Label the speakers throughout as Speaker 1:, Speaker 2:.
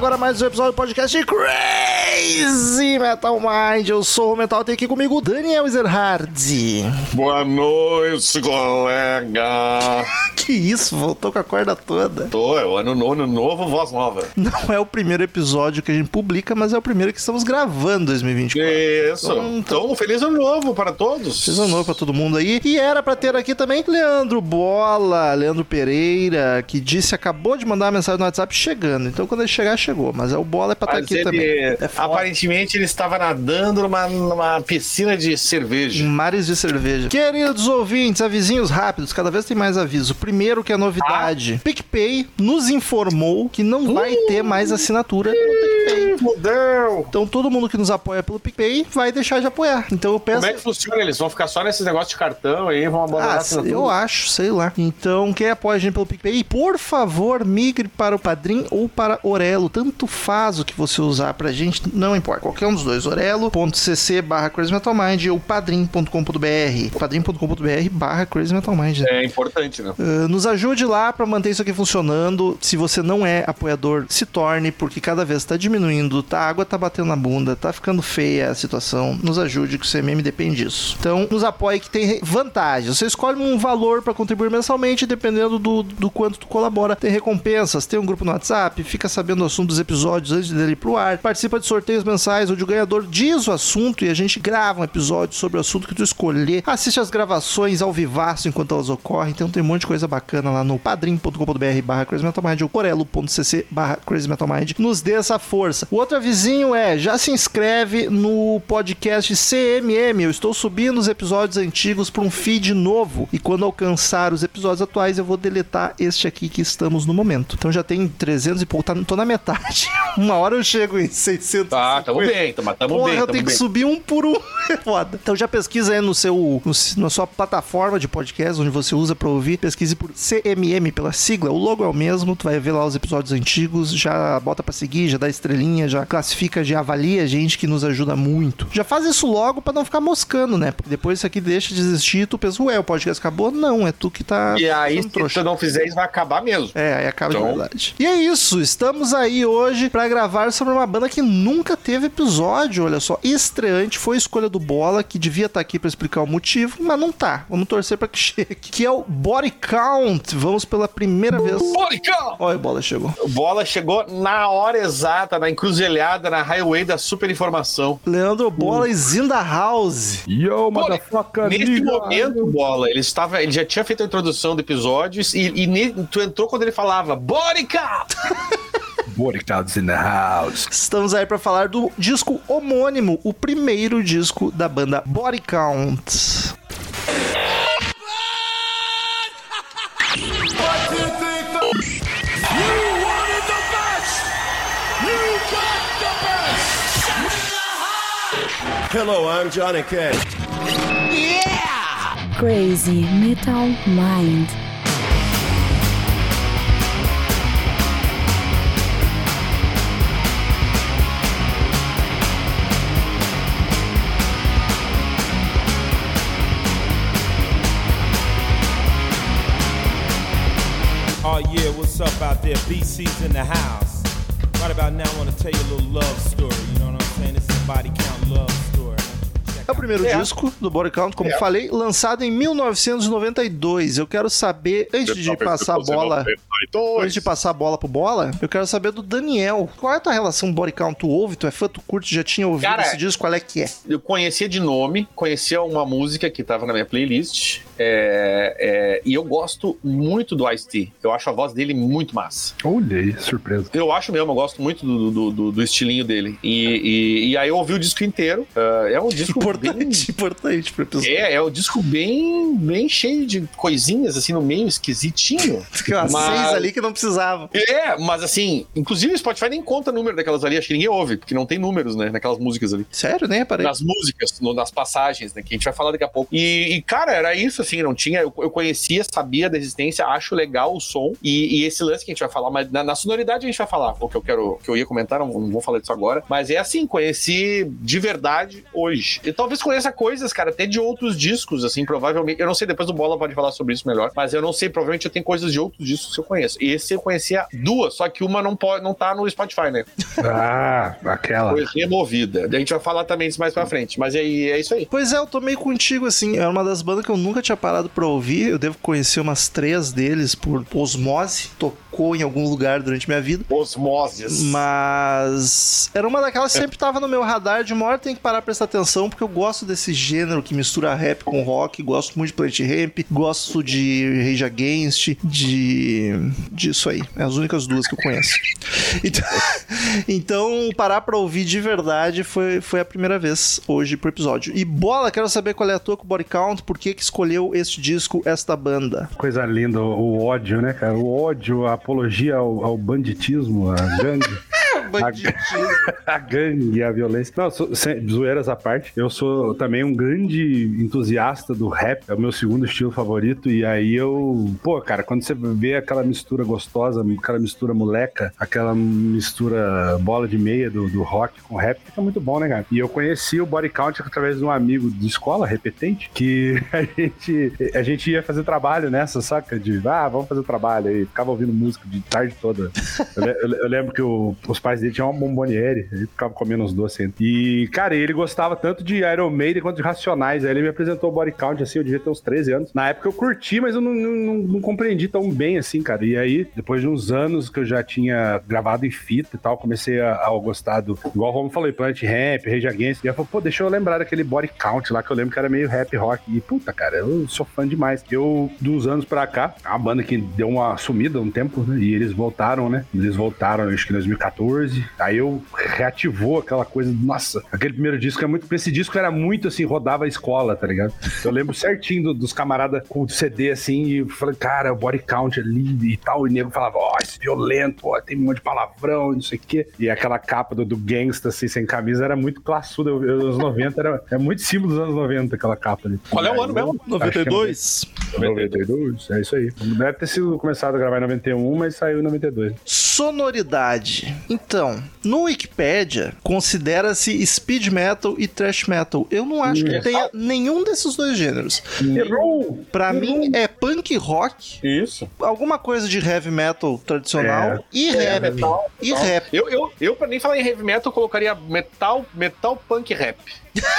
Speaker 1: agora mais um episódio do podcast Crazy Metal Mind. Eu sou o Metal, tem aqui comigo o Daniel Ezerhard.
Speaker 2: Boa noite, colega.
Speaker 1: Que isso, voltou com a corda toda.
Speaker 2: Tô, é o ano, no- ano novo, voz nova.
Speaker 1: Não é o primeiro episódio que a gente publica, mas é o primeiro que estamos gravando em 2024.
Speaker 2: Isso.
Speaker 1: Então,
Speaker 2: Então, feliz ano novo para todos.
Speaker 1: Feliz ano novo pra todo mundo aí. E era pra ter aqui também Leandro Bola, Leandro Pereira, que disse, acabou de mandar uma mensagem no WhatsApp chegando. Então quando ele chegar, chegou. Mas é o Bola é pra estar
Speaker 2: Mas
Speaker 1: aqui também. É foda.
Speaker 2: Aparentemente, ele estava nadando numa, numa piscina de cerveja.
Speaker 1: Mares de cerveja. Queridos ouvintes, avisinhos rápidos, cada vez tem mais aviso. Primeiro que é novidade. PicPay nos informou que não vai ter mais assinatura no PicPay.
Speaker 2: Fudeu.
Speaker 1: Então todo mundo que nos apoia pelo PicPay vai deixar de apoiar. Então eu peço...
Speaker 2: Como é que funciona? Eles vão ficar só nesses negócios de cartão aí, vão abandonar
Speaker 1: Ah,
Speaker 2: a assinatura?
Speaker 1: eu acho, sei lá. Então, quem apoia a gente pelo PicPay, por favor, migre para o Padrim ou para Orelo. Tanto faz o que você usar pra gente, não importa. Qualquer um dos dois. Orelo.cc barra Crazy Metal Mind ou padrim.com.br. padrim.com.br barra Crazy Metal Mind.
Speaker 2: É importante, né?
Speaker 1: Uh, nos ajude lá pra manter isso aqui funcionando. Se você não é apoiador, se torne, porque cada vez tá diminuindo, tá, a água tá batendo na bunda, tá ficando feia a situação. Nos ajude, que o CMM depende disso. Então, nos apoie que tem vantagem. Você escolhe um valor pra contribuir mensalmente, dependendo do, do quanto tu colabora. Tem recompensas, tem um grupo no WhatsApp, fica sabendo o assunto dos episódios antes dele ir pro ar, participa de sorteios mensais onde o ganhador diz o assunto e a gente grava um episódio sobre o assunto que tu escolher. Assiste as gravações ao vivaço enquanto elas ocorrem. Então tem um monte de coisa bacana lá no padrim.com.br barra Crazy Metal Mind ou corelo.cc barra Crazy Metal Mind. Nos dê essa força. O outro avisinho é, já se inscreve no podcast CMM. Eu estou subindo os episódios antigos para um feed novo. E quando alcançar os episódios atuais, eu vou deletar este aqui que estamos no momento. Então já tem 300 e pouco, tá, tô na metade. Uma hora eu chego em 600.
Speaker 2: Tá, tamo bem, tamo, tamo
Speaker 1: Porra,
Speaker 2: bem,
Speaker 1: eu
Speaker 2: tamo
Speaker 1: tenho que
Speaker 2: bem.
Speaker 1: subir um por um. É foda. Então já pesquisa aí no seu, no- na sua plataforma de podcast, onde você usa pra ouvir. Pesquise por CMM pela sigla. O logo é o mesmo. Tu vai ver lá os episódios antigos. Já bota pra seguir, já dá estrelinha, já classifica, já avalia a gente que nos ajuda muito. Já faz isso logo pra não ficar moscando, né? Porque depois isso aqui deixa de existir. Tu pensa, ué, o podcast acabou? Não, é tu que tá.
Speaker 2: E aí,
Speaker 1: sendo
Speaker 2: se
Speaker 1: trouxa.
Speaker 2: tu não fizer isso, vai acabar mesmo.
Speaker 1: É, aí acaba de
Speaker 2: Então-
Speaker 1: verdade. E é isso, estamos aí hoje pra gravar sobre uma banda que nunca teve episódio, olha só. Estreante foi a escolha do Bola, que devia estar aqui pra explicar o motivo, mas não tá. Vamos torcer pra que chegue. Que é o Body Count. Vamos pela primeira vez.
Speaker 2: Poricão!
Speaker 1: Olha, o Bola chegou.
Speaker 2: O Bola chegou na hora exata, na encruzilhada, na highway da super informação.
Speaker 1: Leandro Bola in the house.
Speaker 3: Yo, motherfucker,
Speaker 2: Nesse momento, Bola, ele estava, ele já tinha feito a introdução do episódio e, e ne- tu entrou quando ele falava Borica!
Speaker 3: Body Clouds in the house.
Speaker 1: Estamos aí pra falar do disco homônimo, o primeiro disco da banda Body Count.
Speaker 4: Hello, I'm Johnny Cash.
Speaker 5: Crazy Metal Mind.
Speaker 6: Yeah, what's up out there? BC's in the house. Right about now, I want to tell you a little love story. You know what I'm saying? This is a body count love story.
Speaker 1: É o primeiro
Speaker 2: É.
Speaker 1: disco do Body Count, como
Speaker 2: É.
Speaker 1: falei, lançado em 1992. Eu quero saber, antes de passar a bola, antes de passar a bola pro bola, eu quero saber do Daniel. Qual é a tua relação Body Count? Tu ouve, tu é fã, tu curte, já tinha ouvido
Speaker 2: Cara,
Speaker 1: esse disco, qual é que é?
Speaker 2: Eu conhecia de nome, conhecia uma música que tava na minha playlist. é, é, e eu gosto muito do Ice-T. Eu acho a voz dele muito massa.
Speaker 3: Olha aí, surpresa.
Speaker 2: Eu acho mesmo, eu gosto muito do, do, do- do estilinho dele. E, e, e aí eu ouvi o disco inteiro. ah, é um disco bem.
Speaker 1: Importante, importante pro episódio.
Speaker 2: É, é o disco bem, bem cheio de coisinhas assim no meio, esquisitinho.
Speaker 1: Umas
Speaker 2: Mas-
Speaker 1: seis ali que não precisava.
Speaker 2: É, mas assim, inclusive o Spotify nem conta número daquelas ali, acho que ninguém ouve, porque não tem números, né, naquelas músicas ali.
Speaker 1: Sério, nem reparei.
Speaker 2: Nas músicas, no- nas passagens, né, que a gente vai falar daqui a pouco. E, e, cara, era isso, assim, não tinha. Eu, eu conhecia, sabia da existência, acho legal o som. E, e esse lance que a gente vai falar, mas na, na sonoridade a gente vai falar, o que eu quero, que eu ia comentar, não, não vou falar disso agora. Mas é assim, conheci de verdade hoje. E talvez conheça coisas, cara, até de outros discos, assim, provavelmente. Eu não sei, depois o Bola pode falar sobre isso melhor, mas eu não sei, provavelmente eu tenho coisas de outros discos que eu conheço. E esse eu conhecia duas, só que uma não pode, não tá no Spotify, né?
Speaker 3: Ah, aquela.
Speaker 2: Foi removida. A gente vai falar também disso mais pra frente. Mas aí é isso aí.
Speaker 1: Pois é, eu tô meio contigo, assim. Era uma das bandas que eu nunca tinha parado pra ouvir. Eu devo conhecer umas três deles por osmose. Tocou em algum lugar durante minha vida.
Speaker 2: Osmoses.
Speaker 1: Mas era uma daquelas que sempre tava no meu radar. De uma hora tem que parar pra prestar atenção, porque eu gosto desse gênero que mistura rap com rock. Gosto muito de Planet Ramp. Gosto de Rage Against. De. disso aí. É as únicas duas que eu conheço. Então, então parar pra ouvir de verdade foi, foi a primeira vez hoje pro episódio. E bola, quero saber qual é a tua com o body count. Por que, que escolheu este disco, esta banda?
Speaker 3: Coisa linda, o ódio, né, cara? O ódio, a apologia ao, ao banditismo, a gangue. a gangue e a violência. Não, sou, sem, zoeiras à parte, eu sou também um grande entusiasta do rap, é o meu segundo estilo favorito, e aí eu, pô, cara, quando você vê aquela mistura gostosa, aquela mistura moleca, aquela mistura bola de meia do, do rock com rap, fica muito bom, né, cara? E eu conheci o Body Count através de um amigo de escola, repetente, que a gente, a gente ia fazer trabalho nessa, saca? De, ah, vamos fazer trabalho aí, ficava ouvindo música de tarde toda. Eu, eu- eu lembro que o- os pais dele tinham uma bomboniere, ele ficava comendo uns doces. ainda. E, cara, ele gostava tanto de Iron Maiden quanto de Racionais. Aí ele me apresentou o Body Count, assim, eu devia ter uns 13 anos. Na época eu curti, mas eu não, não, não- compreendi tão bem, assim, cara. E aí, depois de uns anos que eu já tinha gravado em fita e tal, comecei a, a gostar do, igual o Romo falou, Planet Ramp, Rage Against. E eu falei, pô, deixa eu lembrar daquele Body Count lá, que eu lembro que era meio rap rock. E, puta, cara, eu sou fã demais. Eu, dos anos pra cá, uma banda que deu uma sumida um tempo, né? E eles voltaram, né? Eles voltaram, acho que em 2014. Aí eu reativou aquela coisa, nossa, aquele primeiro disco é muito. Esse disco era muito assim, rodava a escola, tá ligado? Eu lembro certinho do- dos camaradas com o CD assim, e falei, cara, o body count é lindo e tal. E o nego falava, ó, esse violento, ó, tem um monte de palavrão, e não sei o quê. E aquela capa do, do gangsta, assim, sem camisa, era muito classuda. Eu- eu- Os 90 era é muito símbolo dos anos 90, aquela capa ali.
Speaker 2: Qual é o ano mesmo?
Speaker 1: 92?
Speaker 3: 92, é isso aí. Deve ter sido começado a gravar em 91, mas saiu em 92.
Speaker 1: Sonoridade. Então, no Wikipedia, considera-se speed metal e thrash metal. Eu não acho que tenha nenhum desses dois gêneros.
Speaker 3: Errou!
Speaker 1: Pra mim, é punk rock,
Speaker 2: Isso.
Speaker 1: alguma coisa de heavy metal tradicional
Speaker 3: É.
Speaker 1: e rap.
Speaker 2: metal,
Speaker 1: E rap.
Speaker 2: Eu, eu, eu, pra nem falar em heavy metal, eu colocaria metal, metal punk rap.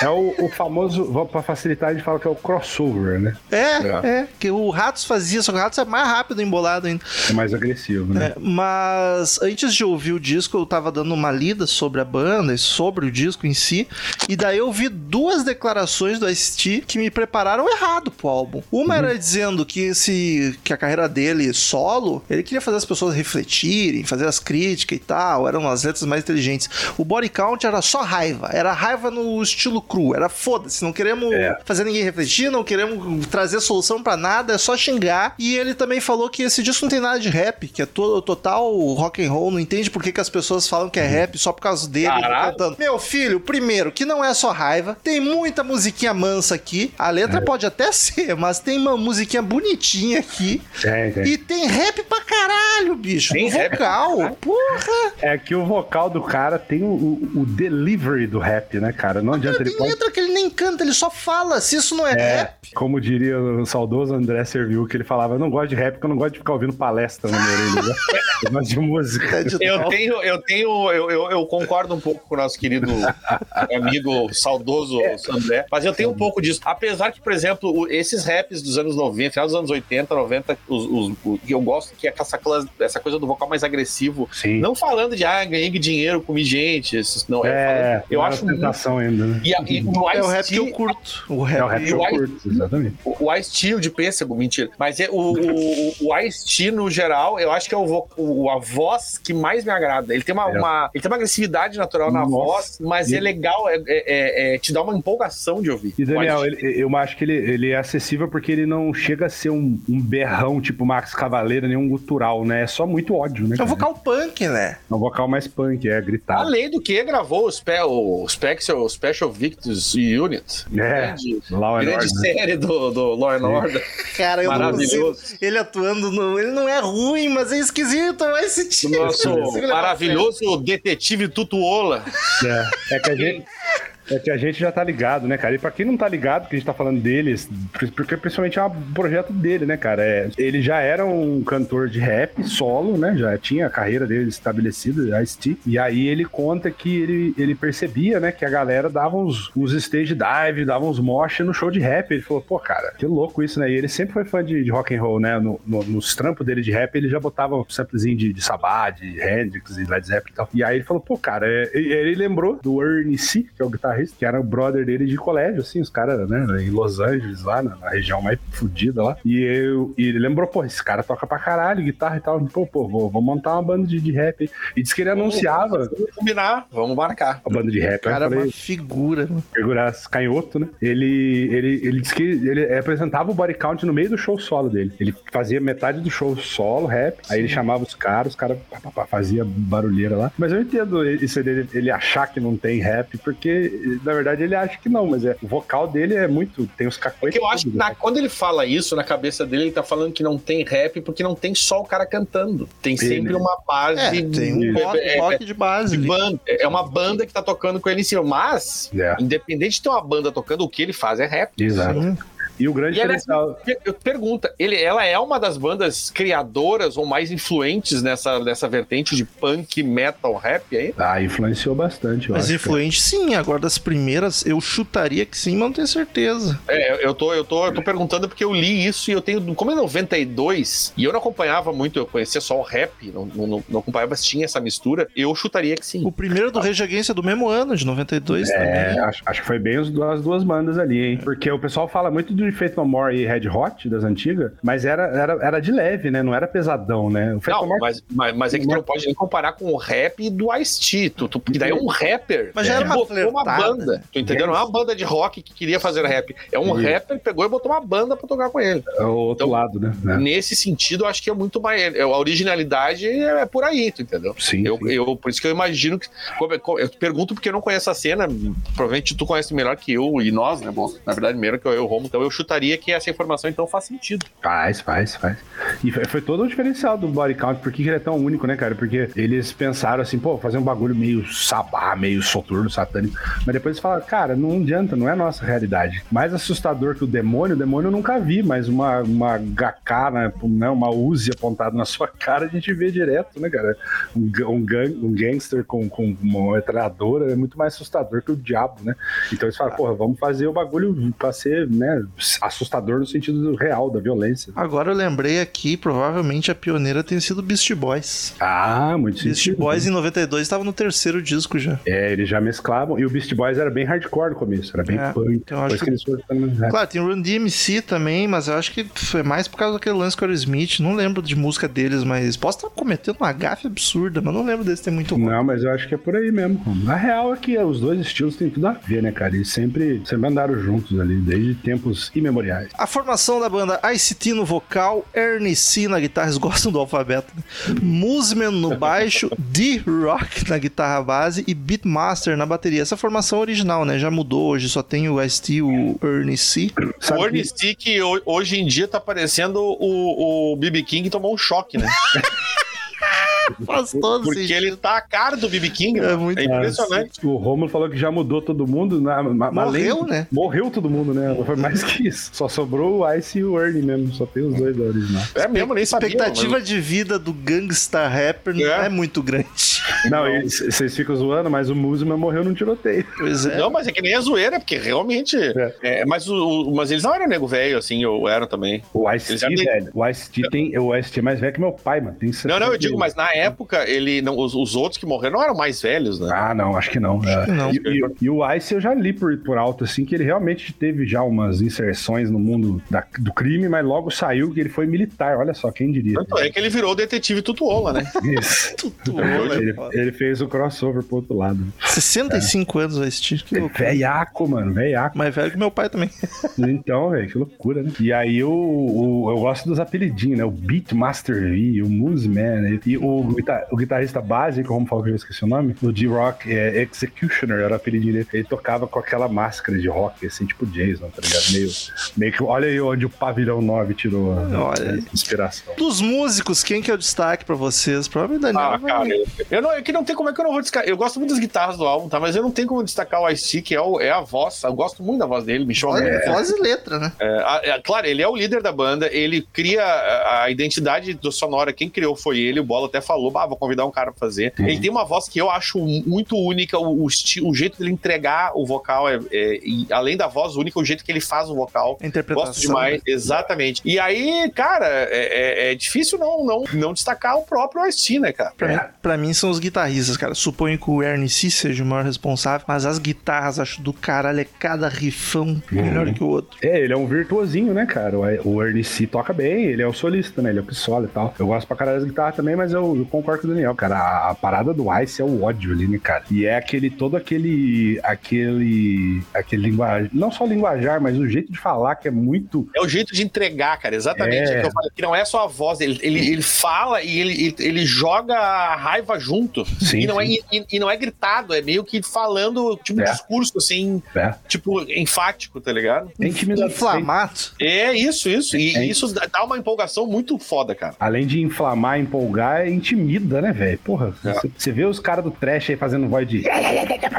Speaker 3: É o, o famoso, pra facilitar, a gente fala que é o crossover, né?
Speaker 1: É, é, que o Ratos fazia, só que o Ratos é mais rápido embolado ainda.
Speaker 3: É mais agressivo, né?
Speaker 1: É, mas antes de ouvir o disco, eu tava dando uma lida sobre a banda e sobre o disco em si. E daí eu vi duas declarações do Ice-T que me prepararam errado pro álbum. Uma era dizendo que esse que a carreira dele solo, ele queria fazer as pessoas refletirem, fazer as críticas e tal, eram as letras mais inteligentes. O Body Count era só raiva, era raiva no estilo cru, era foda-se, não queremos
Speaker 3: É.
Speaker 1: fazer ninguém refletir, não queremos trazer solução pra nada, é só xingar. E ele também falou que esse disco não tem nada de rap, que é to total rock and roll, não entende por que, que as pessoas falam que é rap só por causa dele ele
Speaker 2: Caralho.
Speaker 1: cantando. Meu filho, primeiro, que não é só raiva, tem muita musiquinha mansa aqui. A letra pode até ser, mas tem uma musiquinha bonitinha aqui.
Speaker 3: Tem.
Speaker 1: E tem rap caralho, bicho.
Speaker 2: Tem
Speaker 1: no
Speaker 2: rap
Speaker 1: vocal. Porra!
Speaker 3: É que o vocal do cara tem o, o- o delivery do rap, né, cara? Não adianta ele
Speaker 1: Tem
Speaker 3: pode.
Speaker 1: letra que ele nem canta, ele só fala. Se isso não é,
Speaker 3: É,
Speaker 1: rap.
Speaker 3: como diria o saudoso André Serviu, que ele falava: Eu não gosto de rap porque eu não gosto de ficar ouvindo palestra na minha orelha. né? Eu gosto de música.
Speaker 1: é de
Speaker 2: Eu
Speaker 1: tal.
Speaker 2: tenho, eu tenho, eu, eu, eu concordo um pouco com o nosso querido amigo saudoso André, mas eu tenho um pouco disso. Apesar que, por exemplo, esses raps dos anos 90, final dos anos 80, 90, os, os, o que eu gosto que é essa, essa coisa do vocal mais agressivo.
Speaker 3: Sim.
Speaker 2: Não falando de, ah, ganhei dinheiro, comi gente, isso não é.
Speaker 3: é,
Speaker 2: eu acho
Speaker 3: era
Speaker 2: muito.
Speaker 3: tentação ainda, né?
Speaker 2: E, a- e o
Speaker 1: É o rap que eu curto. O rap.
Speaker 3: É o rap que eu curto, exatamente.
Speaker 2: O Ice T, o de pêssego, mentira. Mas é o, o, o Ice T, no geral, eu acho que é o, o- a voz que mais me agrada. Ele tem uma,
Speaker 3: É.
Speaker 2: uma- ele tem uma agressividade natural na
Speaker 3: Nossa.
Speaker 2: voz, mas
Speaker 3: E-
Speaker 2: é legal, é, é- é- é- te dá uma empolgação de ouvir.
Speaker 3: E Daniel, ele- eu acho que ele, ele é acessível porque ele não chega a ser um, um berrão tipo Max Cavaleira, nem um gutural, né? É só muito ódio, né?
Speaker 1: É um vocal punk, né?
Speaker 3: É um vocal mais punk, é gritado.
Speaker 2: Além do que, gravou o, Spe o Special, Special Victims Unit.
Speaker 3: É,
Speaker 2: Grande,
Speaker 3: Law and
Speaker 2: grande
Speaker 3: Order. né?
Speaker 2: série do, do Law and Order.
Speaker 1: Cara, eu não
Speaker 2: Maravilhoso.
Speaker 1: Ele atuando no. Ele não é ruim, mas é esquisito. Vai se
Speaker 2: O nosso
Speaker 1: é
Speaker 2: maravilhoso detetive Tutuola.
Speaker 3: É, é que a gente. É que a gente já tá ligado, né, cara? E pra quem não tá ligado, que a gente tá falando deles, porque principalmente é um projeto dele, né, cara? É, ele já era um cantor de rap solo, né? Já tinha a carreira dele estabelecida, Ice-T. E aí ele conta que ele, ele percebia, né, que a galera dava uns, uns stage dive, dava uns mosh no show de rap. Ele falou, pô, cara, que louco isso, né? E ele sempre foi fã de, de rock and roll, né? No, no- nos trampos dele de rap, ele já botava um samplezinho de, de Sabá, de Hendrix e Led Zeppelin e tal. E aí ele falou, pô, cara, é- ele lembrou do Ernie C, que é o guitarrista, que era o brother dele de colégio, assim, os caras, né, em Los Angeles, lá na, na região mais fodida lá. E, eu, e ele lembrou, pô, esse cara toca pra caralho, guitarra e tal. Pô, pô, vou, vou montar uma banda de, de rap. aí. E disse que ele anunciava
Speaker 2: Vamos combinar, vamos marcar.
Speaker 3: a banda de rap. Aí eu
Speaker 1: Cara, é
Speaker 3: falei,
Speaker 1: uma figura. mano.
Speaker 3: figuras canhoto, né? Ele, ele, ele disse que ele apresentava o body count no meio do show solo dele. Ele fazia metade do show solo, rap, aí ele chamava os caras, os caras fazia barulheira lá. Mas eu entendo isso dele, ele achar que não tem rap, porque na verdade ele acha que não, mas é, o vocal dele é muito. Tem os cacoetes.
Speaker 2: Porque eu acho que na-
Speaker 3: né?
Speaker 2: quando ele fala isso, na cabeça dele, ele tá falando que não tem rap porque não tem só o cara cantando. Tem sempre uma base.
Speaker 1: É, tem um rock,
Speaker 2: é- é-
Speaker 1: rock de base
Speaker 2: de banda. É uma banda que tá tocando com ele em cima. Mas,
Speaker 3: É.
Speaker 2: independente de ter uma banda tocando, o que ele faz é rap.
Speaker 3: Exato.
Speaker 1: Sim.
Speaker 3: E o grande
Speaker 2: E ela,
Speaker 3: diferencial.
Speaker 2: eu pergunta, ele, ela é uma das bandas criadoras ou mais influentes nessa, nessa vertente de punk, metal, rap aí?
Speaker 3: Ah, influenciou bastante, eu
Speaker 1: Mas
Speaker 3: acho.
Speaker 1: influente, sim. Agora, das primeiras, eu chutaria que sim, mas não tenho certeza.
Speaker 2: É, eu tô, eu, tô, eu tô perguntando porque eu li isso e eu tenho. Como é 92, e eu não acompanhava muito, eu conhecia só o rap, não, não, não acompanhava se tinha essa mistura, eu chutaria que sim.
Speaker 1: O primeiro do Rage Against é do mesmo ano, de 92
Speaker 3: É,
Speaker 1: também.
Speaker 3: acho, acho que foi bem os- as duas bandas ali, hein? Porque o pessoal fala muito do Faith No More e Red Hot, das antigas, mas era, era, era de leve, né? Não era pesadão, né? O Faith
Speaker 2: Não,
Speaker 3: No More
Speaker 2: mas, mas, mas é que tu não pode nem comparar com o rap do Ice-T, tu, tu, porque daí é um rapper
Speaker 1: Mas já era uma
Speaker 2: botou uma banda,
Speaker 1: né?
Speaker 2: tu entendeu? Não é uma banda de rock que queria fazer rap, é um
Speaker 3: Isso.
Speaker 2: rapper que pegou e botou uma banda pra tocar com ele.
Speaker 3: é o outro
Speaker 2: Então,
Speaker 3: lado, né? É.
Speaker 2: Nesse sentido, eu acho que é muito mais. é, A originalidade é por aí, tu entendeu?
Speaker 3: Sim,
Speaker 2: Eu,
Speaker 3: sim.
Speaker 2: eu, por isso que eu imagino que. como- como- Eu te pergunto porque eu não conheço a cena. Provavelmente tu conhece melhor que eu e nós, né? Bom, na verdade, melhor que eu e o Romo. Então eu chutaria que essa informação então faz sentido.
Speaker 3: Faz, faz, faz. E foi, foi todo o diferencial do body count, por que que ele é tão único, né, cara? Porque eles pensaram assim, pô, fazer um bagulho meio sabá, meio soturno, satânico. Mas depois eles falaram, cara, não adianta, não é nossa realidade. Mais assustador que o demônio, o demônio eu nunca vi, mas uma, uma HK, né, né, uma Uzi apontada na sua cara, a gente vê direto, né, cara? Um, um, gang, um gangster com, com uma metralhadora é muito mais assustador que o diabo, né? Então eles falaram, porra, vamos fazer o bagulho pra ser, né, assustador no sentido real, da violência.
Speaker 1: Agora eu lembrei aqui, provavelmente a pioneira tem sido Beast Boys.
Speaker 3: Ah, muito
Speaker 1: Beast
Speaker 3: sentido.
Speaker 1: Boys em 92 estava no terceiro disco já.
Speaker 3: É, eles já mesclavam. E o Beast Boys era bem hardcore no começo, era bem
Speaker 1: É,
Speaker 3: punk.
Speaker 1: então eu acho
Speaker 3: que eles foram.
Speaker 1: Claro, tem o Run DMC também, mas eu acho que foi mais por causa daquele lance com o Aerosmith. Não lembro de música deles, mas posso estar cometendo uma gafe absurda, mas não lembro desse ter muito.
Speaker 3: Não, mas eu acho que é por aí mesmo. A real é que os dois estilos têm tudo a ver, né, cara? Eles sempre, sempre andaram juntos ali, desde tempos imemoriais.
Speaker 1: A formação da banda ICT no vocal, Ernie C na guitarra, eles gostam do alfabeto, né? Musman no baixo, D-Rock na guitarra base e Beatmaster na bateria. Essa formação original, né? Já mudou, hoje só tem o ICT e o Ernie C.
Speaker 3: Sabe
Speaker 2: o
Speaker 3: que-
Speaker 2: Ernie Stick ho- hoje em dia tá parecendo o, o BB King tomou um choque, né?
Speaker 1: Faz todo
Speaker 2: Porque
Speaker 1: sentido.
Speaker 2: ele tá a cara do BB King.
Speaker 1: É muito-
Speaker 2: é impressionante.
Speaker 3: O Romulo falou que já mudou todo mundo. Na, ma-
Speaker 1: Morreu,
Speaker 3: além-
Speaker 1: né?
Speaker 3: Morreu todo mundo, né? Foi mais que isso. Só sobrou o Ice e o Ernie mesmo. Só tem os dois da original.
Speaker 2: É mesmo, nem
Speaker 1: A expectativa de vida do gangsta rapper
Speaker 2: É.
Speaker 1: é muito grande.
Speaker 3: Não, vocês ficam zoando, mas o Musman morreu num tiroteio.
Speaker 1: Pois é.
Speaker 2: Não, mas é que nem a zoeira, porque realmente. é, mas, o, o- mas eles não eram nego velho, assim, ou eram também.
Speaker 3: O
Speaker 2: Eles
Speaker 3: Ice-T, velho. O Ice-T tem. O Ice-T é mais velho que meu pai, mano. Tem
Speaker 2: Não, não, eu
Speaker 3: 70
Speaker 2: digo, mas na época, ele, não, os, os outros que morreram não eram mais velhos, né?
Speaker 3: Ah, não, acho que não. É.
Speaker 1: que não.
Speaker 3: E, e- e o Ice eu já li por, por alto, assim, que ele realmente teve já umas inserções no mundo da- do crime, mas logo saiu que ele foi militar. Olha só, quem diria.
Speaker 2: Tanto é que ele virou o detetive Tutuola, né?
Speaker 3: Isso.
Speaker 1: Tutuola,
Speaker 3: ele,
Speaker 1: é
Speaker 3: ele fez o crossover pro outro lado.
Speaker 1: 65 anos vai assistir. Que loucura.
Speaker 3: Velhaco, mano, velhaco.
Speaker 1: Mais velho que meu pai também.
Speaker 3: Então, velho, que loucura, né? E aí o, o- eu gosto dos apelidinhos, né? O Beatmaster V, o Mooseman, né? e o, guita- o guitarrista básico, como falou que eu esqueci o nome, o D-Rock é, Executioner, era o apelidinho dele. Ele tocava com aquela máscara de rock, assim, tipo Jason, tá ligado? Meio, meio que, olha aí onde o Pavilhão 9 tirou a, a inspiração.
Speaker 1: Dos músicos, quem que é o destaque pra vocês? Provavelmente Daniel.
Speaker 2: Ah,
Speaker 1: vai-
Speaker 2: cara, eu, eu não, é que não tem como é que eu não vou destacar. Eu gosto muito das guitarras do álbum, tá? Mas eu não tenho como destacar o Ice-T, que é, o- é a voz. Eu gosto muito da voz dele, me chama
Speaker 1: Voz,
Speaker 2: muito.
Speaker 1: voz e letra, né?
Speaker 2: É, a- é, claro, ele é o líder da banda, ele cria a, a identidade do sonora, quem criou foi ele, o Bola até falou, ah, vou convidar um cara pra fazer. Ele tem uma voz que eu acho muito única, o, o, esti- o jeito dele entregar o vocal, é, é- e além da voz única, o jeito que ele faz o vocal.
Speaker 1: Interpretação.
Speaker 2: Gosto demais, exatamente. E aí, cara, é, é- é difícil não, não, não destacar o próprio Ice-T, né, cara?
Speaker 1: Pra, mim, pra mim são os guitarristas, cara. Suponho que o Ernie C seja o maior responsável, mas as guitarras, acho do caralho, é cada rifão melhor que o outro.
Speaker 3: É, ele é um virtuosinho, né, cara? O, o Ernie C toca bem, ele é o solista, né? Ele é o pistola e tal. Eu gosto pra caralho das guitarras também, mas eu, eu concordo com o Daniel, cara. A, a parada do Ice é o ódio ali, né, cara? E é aquele, todo aquele, aquele, aquele linguajar, não só linguajar, mas o jeito de falar que é muito...
Speaker 2: É o jeito de entregar, cara, exatamente.
Speaker 3: É.
Speaker 2: É que, eu falei, que não é só a voz, ele, ele, ele fala e ele, ele, ele joga a raiva junto.
Speaker 3: Sim,
Speaker 2: e, não
Speaker 3: sim.
Speaker 2: É, e, e não é gritado, é meio que falando, tipo, um
Speaker 3: É.
Speaker 2: discurso assim,
Speaker 3: É,
Speaker 2: tipo, enfático, tá ligado?
Speaker 3: é intimidade.
Speaker 1: Inflamado.
Speaker 2: É isso, isso. E
Speaker 3: É.
Speaker 2: isso dá dá uma empolgação muito foda, cara.
Speaker 3: Além de inflamar, empolgar, intimida, né, velho? Porra,
Speaker 2: É.
Speaker 3: você você vê os caras do trash aí fazendo voz de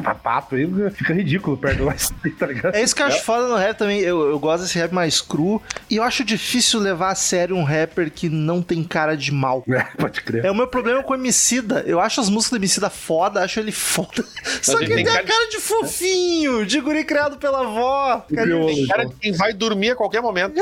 Speaker 3: papato, aí fica ridículo perto do Ice, tá ligado?
Speaker 1: É isso que eu acho foda no rap também. Eu, eu gosto desse rap mais cru. E eu acho difícil levar a sério um rapper que não tem cara de mal.
Speaker 3: É, pode crer.
Speaker 1: É o meu problema com o Emicida. Eu acho as músicas do Emicida foda, acho ele foda. Só que ele
Speaker 2: tem
Speaker 1: tem a
Speaker 2: cara
Speaker 1: de fofinho, de guri criado pela avó.
Speaker 3: O
Speaker 1: Cara,
Speaker 3: crioulo,
Speaker 2: Tem cara
Speaker 3: então.
Speaker 2: de quem vai dormir a qualquer momento.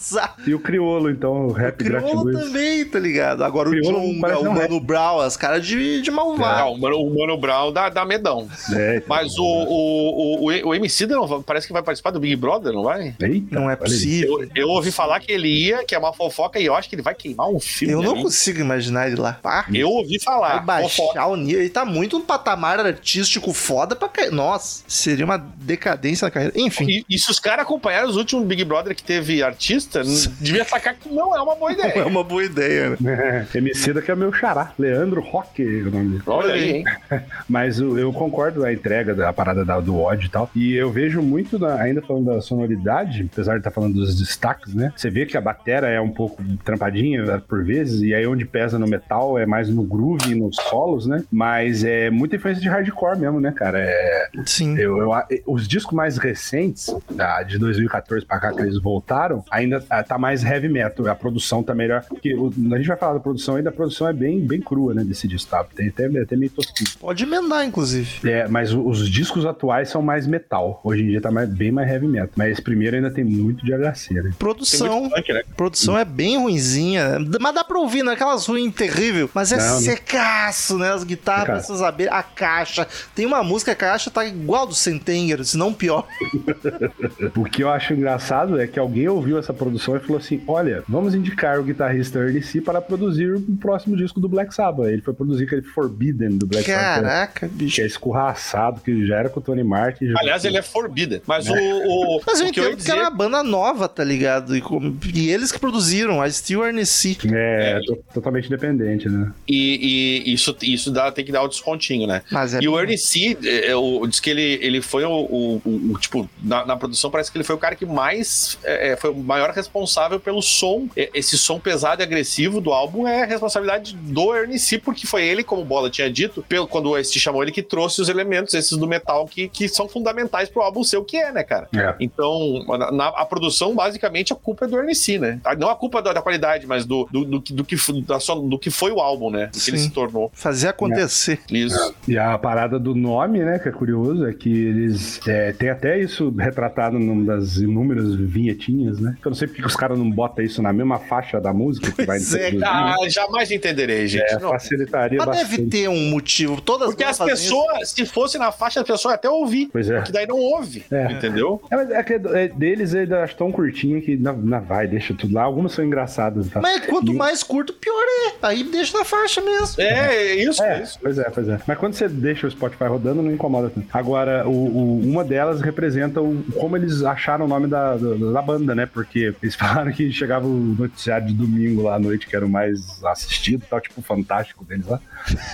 Speaker 1: exato.
Speaker 3: E o crioulo, então, o rap
Speaker 1: Crioulo
Speaker 3: gratiluz.
Speaker 1: também, tá ligado? Agora o
Speaker 3: Crioulo
Speaker 1: John,
Speaker 3: parece
Speaker 1: o
Speaker 3: um
Speaker 1: Mano Brown, as caras de, de malvado.
Speaker 2: o, Mano, o Mano Brown dá, dá medão.
Speaker 3: É,
Speaker 2: Mas o, o, o, o, o MC não, parece que vai participar do Big Brother, não vai?
Speaker 3: Eita,
Speaker 1: Não é possível.
Speaker 2: Eu, eu ouvi falar que ele ia, que é uma fofoca, e eu acho que ele vai queimar um filme.
Speaker 1: Eu não
Speaker 2: ali.
Speaker 1: consigo imaginar ele lá. Pá,
Speaker 2: Eu ouvi falar.
Speaker 1: vai
Speaker 2: fofoca.
Speaker 1: baixar o nível. Ele tá muito no patamar artístico foda pra cair. Nossa, seria uma decadência na carreira. Enfim.
Speaker 2: E, e se os caras acompanharam os últimos Big Brother que teve artista, devia sacar que não é uma boa
Speaker 1: Não é
Speaker 2: ideia.
Speaker 1: uma boa ideia, né?
Speaker 3: É, Que é meu xará, Leandro Roque, é o nome dele.
Speaker 2: Olha aí, hein?
Speaker 3: Mas eu, concordo com a entrega da parada da- do ódio e tal. E eu vejo muito, na- ainda falando da sonoridade, apesar de estar falando dos destaques, né? Você vê que a batera é um pouco trampadinha né, por vezes, e aí onde pesa no metal é mais no groove e nos solos, né? Mas é muita influência de hardcore mesmo, né, cara? É,
Speaker 1: Sim.
Speaker 3: eu, eu- os discos mais recentes, da- de 2014 pra cá, que eles voltaram, ainda ah, tá mais heavy metal. A produção tá melhor. Porque o- a gente vai falar da produção ainda, a produção é bem, bem crua, né, desse disco, tá? Tem até, até meio tosquinho.
Speaker 1: Pode emendar, inclusive.
Speaker 3: É, mas os discos atuais são mais metal. Hoje em dia tá mais- bem mais heavy metal. Mas esse primeiro ainda tem muito de HC, né?
Speaker 1: Produção.
Speaker 2: funk, né?
Speaker 1: Produção é bem ruinzinha, mas dá pra ouvir, não é aquelas ruins terrível, mas é
Speaker 3: Não,
Speaker 1: secaço, né? As guitarras, pra vocês saberem, a caixa. Tem uma música, a caixa tá igual do Sentenger, se não pior.
Speaker 3: O que eu acho engraçado é que alguém ouviu essa produção e falou assim: olha, vamos indicar o guitarrista Ernie C para produzir o próximo disco do Black Sabbath. Ele foi produzir aquele Forbidden do Black Sabbath.
Speaker 1: Caraca,
Speaker 3: Que
Speaker 1: bicho.
Speaker 3: é escorraçado, que já era com o Tony Martin.
Speaker 2: Aliás, ele é forbidden. Mas o, o,
Speaker 1: Mas eu
Speaker 2: o que eu ia
Speaker 1: entendo que era
Speaker 2: dizer.
Speaker 1: uma banda nova, tá ligado? E, como- e eles que produziram, a Steel Arnesi.
Speaker 3: É, to- totalmente independente, né?
Speaker 2: E, e isso, isso dá, tem que dar o descontinho, né?
Speaker 1: Mas é
Speaker 2: E o Ernie C, é, é, diz que ele, ele foi o, o- o- o, tipo, na, na produção parece que ele foi o cara que mais, é, é, foi o maior responsável pelo som. Esse som pesado e agressivo do álbum é responsabilidade do Ernie C, porque foi ele, como o Bola tinha dito, pelo, quando o Este chamou ele, que trouxe os elementos, esses do metal, que, que são fundamentais pro álbum ser o que é, né, cara?
Speaker 3: É.
Speaker 2: Então, na, na- a produção, basicamente, a culpa é do Ernie C, né? Ah, Não a culpa da, da qualidade, mas do, do, do, que- do, que, da do que foi o álbum, né? Do que ele se tornou.
Speaker 1: Fazer acontecer.
Speaker 2: Isso.
Speaker 3: E a parada do nome, né, que é curioso, é que eles é, tem até isso retratado numa das inúmeras vinhetinhas, né? Eu não sei porque os caras não botam isso na mesma faixa da música que vai
Speaker 1: é,
Speaker 2: Ah,
Speaker 3: né?
Speaker 2: Jamais entenderei, gente.
Speaker 3: É, facilitaria
Speaker 1: Mas
Speaker 3: bastante.
Speaker 1: deve ter um motivo. Todas
Speaker 2: Porque as pessoas, se fosse na faixa, as pessoas até ouvir.
Speaker 3: Pois é.
Speaker 2: Porque daí não ouve.
Speaker 3: É.
Speaker 2: Entendeu?
Speaker 3: É, mas é que é, deles eu acho tão curtinha que não, não vai, deixa tudo lá. Algumas são engraçadas. Tá?
Speaker 1: Mas quanto
Speaker 3: E-
Speaker 1: mais curto, pior é. Aí deixa na faixa mesmo.
Speaker 2: É, é isso, é
Speaker 3: É,
Speaker 2: isso.
Speaker 3: pois é, pois é. Mas quando você deixa o Spotify rodando, não incomoda tanto. Agora, o, o- uma delas representa o, como eles acharam o nome da, da, da banda, né? Porque eles falaram que chegava o noticiário de domingo lá à noite, que era o mais assistido, tal, tipo o fantástico deles lá.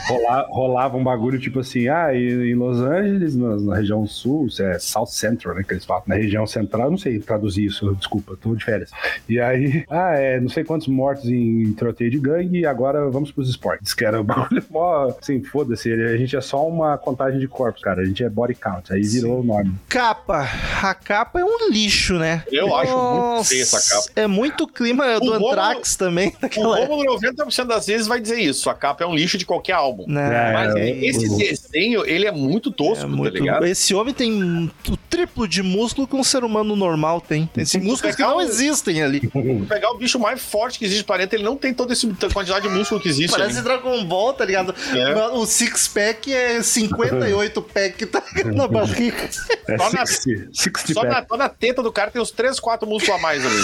Speaker 3: Rola- rolava um bagulho tipo assim, ah, em Los Angeles, na, na região sul, isso é South Central, né? Que eles falam. Na região central, eu não sei traduzir isso, desculpa, tô de férias. E aí, ah, é, não sei quantos mortos em tiroteio de gangue, e agora vamos pros esportes. Que era o bagulho mó, assim, foda-se, a gente é só uma contagem de corpos, cara, a gente é body count, aí virou o nome.
Speaker 1: Capa. A capa é um lixo, né?
Speaker 2: Eu acho muito
Speaker 1: Nossa,
Speaker 2: feia essa capa.
Speaker 1: É muito clima do
Speaker 2: Romulo-
Speaker 1: Anthrax também.
Speaker 2: O Romulo 90% das vezes vai dizer isso. A capa é um lixo de qualquer álbum.
Speaker 1: né?
Speaker 3: É,
Speaker 2: Mas
Speaker 3: é,
Speaker 2: esse
Speaker 3: o-
Speaker 2: desenho, ele é muito tosco,
Speaker 1: É
Speaker 2: tá
Speaker 1: muito...
Speaker 2: ligado?
Speaker 1: Esse homem tem o triplo de músculo que um ser humano normal tem. Tem músculos que não
Speaker 2: um-
Speaker 1: existem ali.
Speaker 2: Se pegar o bicho mais forte que existe no planeta, ele não tem toda essa quantidade de músculo que existe.
Speaker 1: Parece
Speaker 2: ali.
Speaker 1: Dragon Ball, tá ligado?
Speaker 2: É.
Speaker 1: O six pack é 58 pack, tá ligado? Na barriga.
Speaker 3: É
Speaker 2: Só na-
Speaker 3: 60, 60
Speaker 2: Só na, só na teta do cara tem uns 3, 4 músculos a mais ali.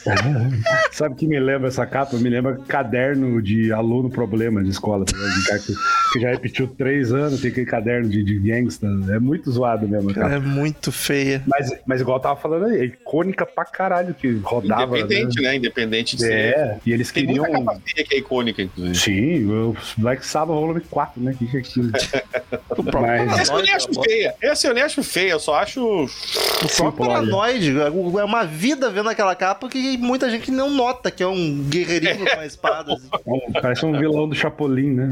Speaker 3: Sabe o que me lembra essa capa? Me lembra caderno de aluno problema de escola. tá? De cara que, que já repetiu três anos, tem aquele caderno de, de gangsta. É muito zoado mesmo, cara.
Speaker 1: É muito feia.
Speaker 3: Mas, mas igual eu tava falando aí, é icônica pra caralho que rodava.
Speaker 2: Independente, né? Independente de ser.
Speaker 3: É, e eles
Speaker 2: Tem
Speaker 3: queriam.
Speaker 2: muita capa feia que é icônica, inclusive.
Speaker 3: Sim, o Black Sabbath volume 4, né? O que, que é aquilo? Mas-
Speaker 2: Essa eu nem acho feia. Essa eu nem acho feia, eu só acho.
Speaker 1: O próprio. Paranoide é uma vida vendo aquela capa que muita gente não nota que é um guerreirinho com uma espada. assim.
Speaker 3: É um- Parece um vilão do Chapolin, né?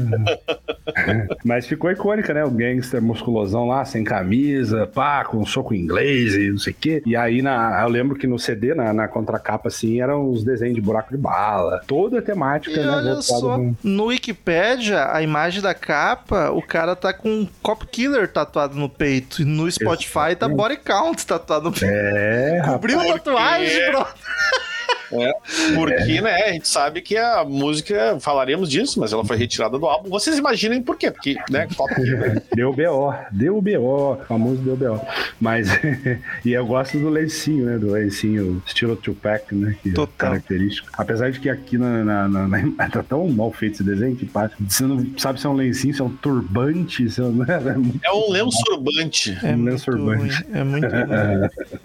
Speaker 3: Mas ficou icônica, né? O gangster musculosão lá, sem camisa, pá, com soco inglês e não sei o quê. E aí, na, eu lembro que no CD, na, na contracapa, assim, eram os desenhos de buraco de bala. Toda a temática,
Speaker 1: E
Speaker 3: né?
Speaker 1: olha só,
Speaker 3: no-
Speaker 1: no Wikipedia, a imagem da capa, o cara tá com um Cop Killer tatuado no peito. E no Spotify tá Body Count tatuado no peito.
Speaker 3: É, rapaz.
Speaker 1: Cobriu a tatuagem, bro.
Speaker 2: É, porque, né, a gente sabe que a música, falaremos disso, mas ela foi retirada do álbum. Vocês imaginem por quê? Porque, né.
Speaker 3: Deu BO, deu BO, famoso deu BO. Mas, e eu gosto do lencinho, né? Do lencinho estilo Tupac, né? Que é
Speaker 1: Total.
Speaker 3: característico. Apesar de que aqui na, na, na- na- tá tão mal feito esse desenho que passa. Você não sabe se é um lencinho, se é um turbante, se é um, é muito
Speaker 2: É um lenço urbante.
Speaker 1: É
Speaker 3: um
Speaker 1: muito ruim.
Speaker 3: urbante.
Speaker 1: É muito.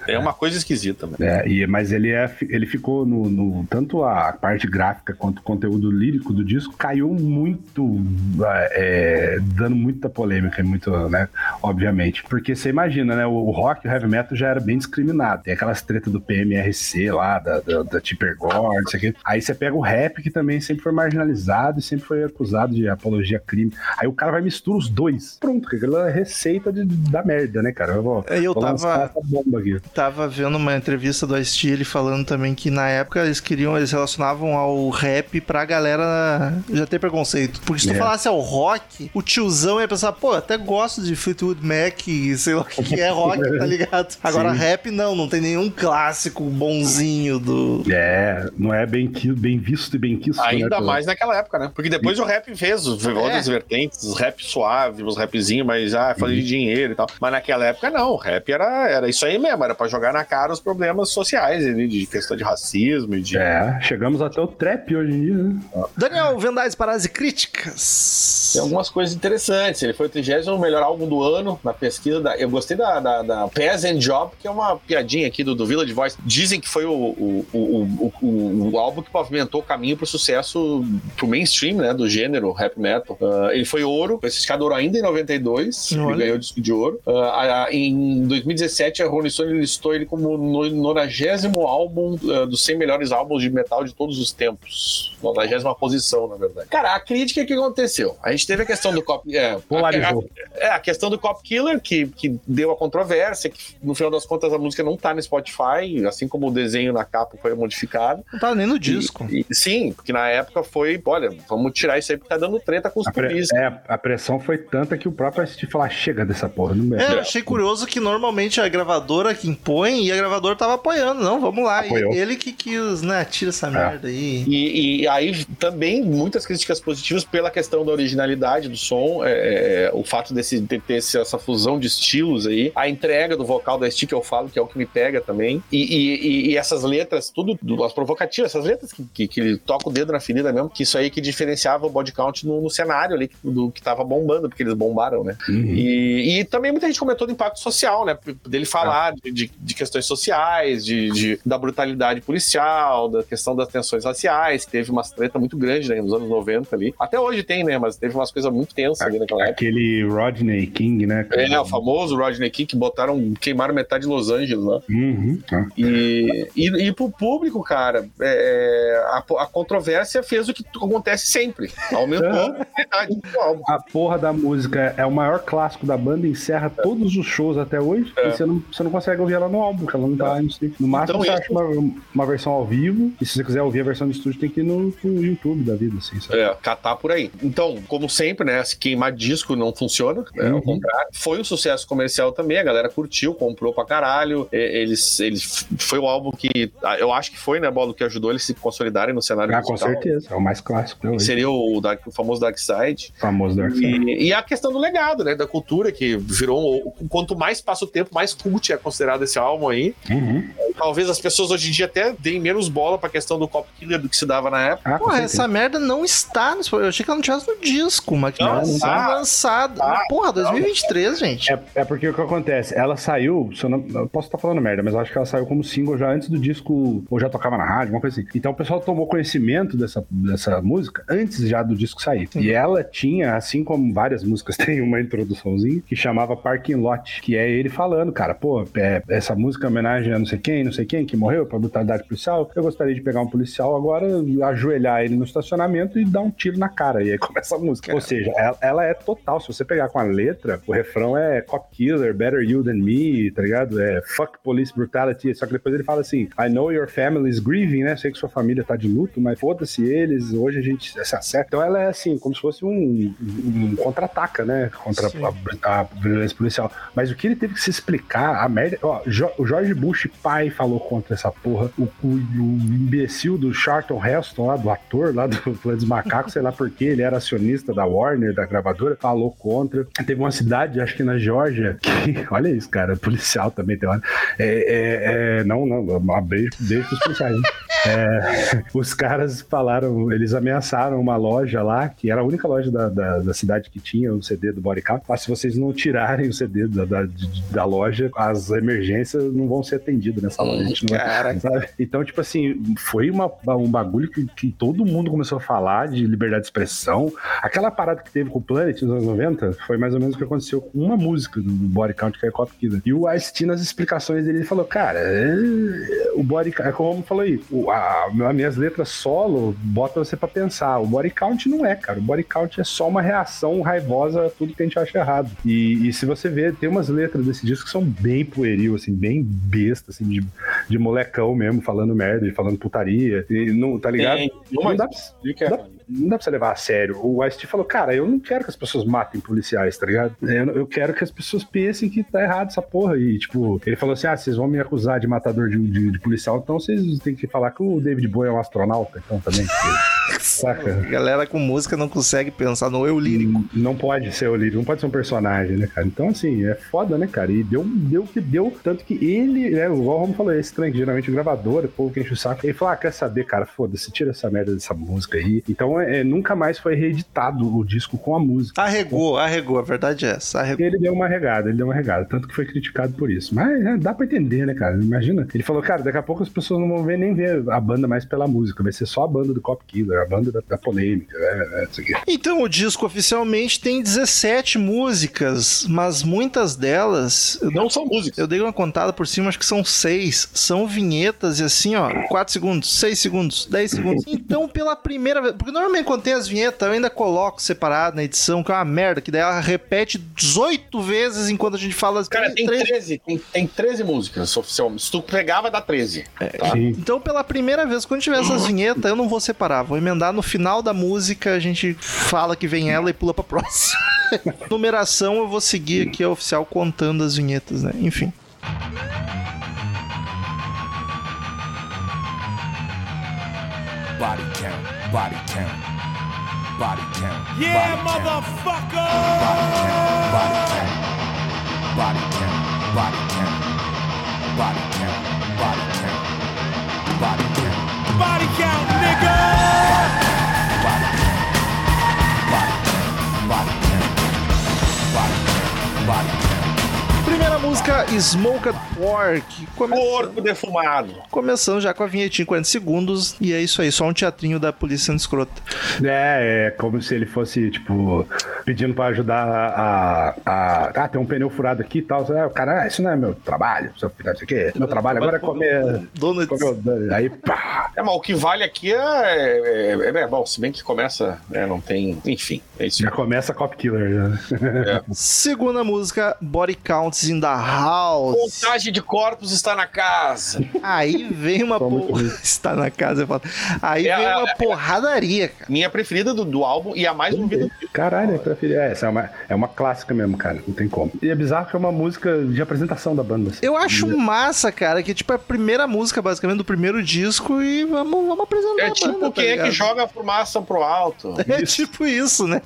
Speaker 2: É uma coisa esquisita, né?
Speaker 3: É, e, mas ele, é, ele ficou no, no- Tanto a parte gráfica quanto o conteúdo lírico do disco caiu muito. é, dando muita polêmica, e muito, né? Obviamente. Porque você imagina, né? O, rock, o heavy metal já era bem discriminado. Tem aquelas tretas do PMRC lá, da, da, da Tipper Gore, não sei o quê. Aí você pega o rap, que também sempre foi marginalizado e sempre foi acusado de apologia a crime. Aí o cara vai misturar os dois. Pronto, que aquela é receita de, da merda, né, cara? Eu, vou,
Speaker 1: É, eu
Speaker 3: vou
Speaker 1: tava-
Speaker 3: aqui.
Speaker 1: Tava vendo uma entrevista do Ice-T, ele falando também que na época eles queriam, eles relacionavam ao rap pra galera já ter preconceito. Porque se tu
Speaker 3: É.
Speaker 1: falasse ao rock, o tiozão ia pensar, pô, até gosto de Fleetwood Mac e sei lá o que é rock, tá ligado? Agora
Speaker 3: Sim.
Speaker 1: rap não, não tem nenhum clássico bonzinho do...
Speaker 3: É, não é bem, bem visto e bem quisto.
Speaker 2: Ainda
Speaker 3: né,
Speaker 2: mais naquela época, né? Porque depois o rap fez os- outras vertentes, os rap suave, os rapzinhos, mas ah, falei de dinheiro e tal. Mas naquela época não, o rap era, era isso aí mesmo, era pra jogar na cara os problemas sociais, de questão de racismo e de.
Speaker 3: É, chegamos até o trap hoje em dia, né?
Speaker 1: Daniel, Vendais, Paras e Críticas.
Speaker 2: Tem algumas coisas interessantes. Ele foi o 30 melhor álbum do ano na pesquisa. Da... Eu gostei da, da, da Peasant Job, que é uma piadinha aqui do, do Village Voice. Dizem que foi o, o, o, o, o- o álbum que pavimentou o caminho pro sucesso pro mainstream, né? Do gênero rap metal. Ah, ele foi ouro, foi certificado ouro ainda em 92.
Speaker 1: Olha.
Speaker 2: Ele ganhou o disco de ouro. Ah, a- a- em 2017, a Rolling Stone listou ele como no 90 álbum uh, dos 100 melhores álbuns de metal de todos os tempos. 90 posição, na verdade. Cara, a crítica que aconteceu. A gente teve a questão do Cop. É,
Speaker 3: Polarizou.
Speaker 2: A, a, é, a questão do Cop Killer, que, que deu a controvérsia, que no final das contas a música não tá no Spotify, assim como o desenho na capa foi modificado.
Speaker 1: Não tá nem no disco.
Speaker 2: E, e, sim, porque na época foi, olha, vamos tirar isso aí porque tá dando treta com os
Speaker 3: pre... É, a pressão foi tanta que o próprio assistiu falar, chega dessa porra, não
Speaker 1: É, eu achei curioso que normalmente a gravadora que impõe e a gravadora tava apoiando, não, vamos lá. E ele que quis, né, tira essa é. merda aí.
Speaker 2: E, e, aí também muitas críticas positivas pela questão da originalidade do som, é, é, o fato desse, de ter essa fusão de estilos aí, a entrega do vocal da Stick eu falo, que é o que me pega também, e, e essas letras, tudo, as provocativas, essas letras que, que, que, ele toca o dedo na ferida mesmo, que isso aí que diferenciava o body count no, no cenário ali, do que tava bombando, porque eles bombaram, né? Uhum. E, e, também muita gente comentou do impacto social, né? Dele falar é. de, de, questões sociais, de, de, da brutalidade policial, da questão das tensões raciais, que teve uma treta muito grande né, nos anos 90 ali. Até hoje tem, né? Mas teve umas coisas muito tensas ali naquela
Speaker 3: época. Aquele Rodney King, né?
Speaker 2: É, o famoso Rodney King que botaram, queimaram metade de Los Angeles lá.
Speaker 3: Uhum. Tá.
Speaker 2: E, e, e pro público, cara, é, a, a, controvérsia fez o que acontece sempre. Aumentou a
Speaker 3: qualidade do álbum. A porra da música é o maior clássico da banda, encerra é. todos os shows até hoje, é. e você não, você não consegue ouvir ela no álbum, porque ela não tá é. no máximo então, você acha uma, uma versão ao vivo, e se você quiser ouvir a versão de estúdio, tem que ir no, no YouTube da vida, assim,
Speaker 2: sabe? É, catar por aí. Então, como sempre, né, se queimar disco não funciona, né, uhum. ao contrário. Foi um sucesso comercial também, a galera curtiu, comprou pra caralho, eles, eles foi o álbum que, eu acho que foi, né, Bolo, que ajudou eles se consolidarem no cenário
Speaker 3: Ah, musical. com certeza, é o mais clássico.
Speaker 2: Né, seria o, o, famoso Dark Side.
Speaker 3: O famoso Dark Side.
Speaker 2: E, e, a questão do legado, né, da cultura, que virou, quanto mais passa o tempo, mais cult é considerado esse álbum aí.
Speaker 3: Uhum.
Speaker 2: Talvez as pessoas hoje em dia até deem menos bola pra questão do Cop Killer do que se dava na época.
Speaker 1: Ah, Porra, essa merda não está no Eu achei que ela não tivesse no disco, mas não, não tá lançada. Ah, Porra, 2023, não. gente.
Speaker 3: É, é, porque o que acontece? Ela saiu, se eu, não, eu posso estar falando merda, mas eu acho que ela saiu como single já antes do disco, ou já tocava na rádio, uma coisa assim. Então o pessoal tomou conhecimento dessa, dessa música antes já do disco sair. Sim. E ela tinha, assim como várias músicas, tem uma introduçãozinha que chamava Parking Lot, que é ele falando, cara, pô, é, essa música é homenagem a não sei quem, não sei quem, que morreu pra brutalidade policial. Eu gostaria de pegar um policial agora, ajoelhar ele no estacionamento e dar um tiro na cara. E aí começa a música. Ou seja, ela, ela, é total. Se você pegar com a letra, o refrão é Cop Killer, Better You Than Me, tá ligado? É Fuck Police Brutality. Só que depois ele fala assim: I know your family is grieving, né? Sei que sua família tá de luto, mas foda-se eles, hoje a gente se acerta. Então ela é assim, como se fosse um, um contra-ataca, né? Contra a, a, violência policial. Mas o que ele teve que se explicar, a merda. Ó, o George Bush, pai, falou contra essa porra. O, o, o imbecil do Charlton Heston, lá, do ator, lá do Planeta Macacos, sei lá porque ele era acionista da Warner, da gravadora, falou contra. Teve uma cidade, acho que na Georgia, que, olha isso, cara, policial também tem hora. É, é, é, não, não, beijo, beijo pros policiais. É, os caras falaram, eles ameaçaram uma loja lá, que era a única loja da, da, da cidade que tinha o CD do Body Count. Se vocês não tirarem o CD da, da, da loja, as emergências não vão ser atendidas nessa loja. Vai, então, tipo assim, foi uma, um bagulho que, que todo mundo começou a falar de liberdade de expressão. Aquela parada que teve com o Planet nos anos 90 foi mais ou menos o que aconteceu com uma música do Body Count, que é Cop Killer. E o Ice-T, nas explicações dele, ele falou, cara, é, o Body Count, é como falou aí, o, a, as minhas letras solo botam você pra pensar. O Body Count não é, cara. O Body Count é só uma reação raivosa a tudo que a gente acha errado. E, e se você ver, tem umas letras desse disco que são bem pueril, assim, bem besta, assim, de, de molecão mesmo, falando merda, falando putaria. E não, tá ligado? Tem, não, dá, pra, dá, não dá pra você levar a sério. O Ice falou, cara, eu não quero que as pessoas matem policiais, tá ligado? Eu, eu, quero que as pessoas pensem que tá errado essa porra. E, tipo, ele falou assim: ah, vocês vão me acusar de matador de, de, de policial, então vocês têm que falar que o David Bowie é um astronauta, então também.
Speaker 1: Saca? A galera com música não consegue pensar no eu lírico.
Speaker 3: Não pode ser o lírico, não pode ser um personagem, né, cara? Então, assim, é foda, né, cara? E deu deu que deu, tanto que ele, né, o Romo falou, esse trem, geralmente o gravador, o povo que enche o saco, ele falou, ah, quer saber, cara, foda-se, tira essa merda dessa música aí. Então, Então é, nunca mais foi reeditado o disco com a música.
Speaker 1: Arregou, arregou, a verdade é essa. Arregou.
Speaker 3: Ele deu uma regada, ele deu uma regada, tanto que foi criticado por isso. Mas né, dá pra entender, né, cara? Imagina. Ele falou, cara, daqui a pouco as pessoas não vão ver nem ver a banda mais pela música, vai ser só a banda do Cop Killer, a banda da, da polêmica, né, isso aqui.
Speaker 1: Então o disco oficialmente tem 17 músicas, mas muitas delas. Eu,
Speaker 2: Não são músicas.
Speaker 1: eu dei uma contada por cima, acho que são seis. São vinhetas e assim, ó, 4 segundos, 6 segundos, 10 segundos. Então, pela primeira vez. Porque normalmente quando tem as vinhetas, eu ainda coloco separado na edição, que é uma merda, que daí ela repete 18 vezes enquanto a gente fala.
Speaker 2: Cara, tem
Speaker 1: três-
Speaker 2: 13, tem, tem 13 músicas oficialmente. Se tu pegar, vai dar 13. tá?
Speaker 3: Sim.
Speaker 1: Então, pela primeira vez, quando tiver essas vinhetas, eu não vou separar. Vou emendar no final da música, a gente fala que vem ela e pula pra próxima. Numeração, eu vou seguir aqui a oficial contando as vinhetas, né? Enfim.
Speaker 7: Body count, body count, body count.
Speaker 6: Yeah,
Speaker 7: body count,
Speaker 6: motherfucker!
Speaker 7: Body count, body count, body count, body count, body count, body count,
Speaker 6: Body count, nigga!
Speaker 7: body count, body count, body count, body count, body count.
Speaker 1: Primeira música, Smoked Pork. Come-
Speaker 2: Corpo defumado.
Speaker 1: Começando já com a vinhetinha em 40 segundos. E é isso aí, só um teatrinho da polícia sendo escrota.
Speaker 3: É, é como se ele fosse, tipo, pedindo pra ajudar a. a ah, tem um pneu furado aqui e tal. É, o cara, ah, isso não é meu trabalho, isso aqui. Meu trabalho agora é comer.
Speaker 1: Donuts.
Speaker 3: comer aí, pá.
Speaker 2: É, mas o que vale aqui é. é, é- é- bom, se bem que começa. É, não tem. Enfim, é isso.
Speaker 3: Já começa Cop Killer. Né?
Speaker 1: Segunda música, Body Counts in the House.
Speaker 2: Contagem de corpos está na casa.
Speaker 1: Aí vem uma porra. Está na casa, eu falo. Aí
Speaker 2: É,
Speaker 1: vem
Speaker 2: é,
Speaker 1: uma
Speaker 2: é.
Speaker 1: porradaria, cara.
Speaker 2: Minha preferida do, do álbum e a mais ouvida.
Speaker 3: Caralho, eu preferi. É, essa é uma, é uma clássica mesmo, cara. Não tem como. E é bizarro que é uma música de apresentação da banda. assim.
Speaker 1: Eu acho massa, cara, que tipo é a primeira música, basicamente, do primeiro disco e vamos, vamos apresentar
Speaker 2: É
Speaker 1: a
Speaker 2: tipo
Speaker 1: banda, tá
Speaker 2: quem é que joga a fumaça pro alto.
Speaker 1: É tipo isso, né?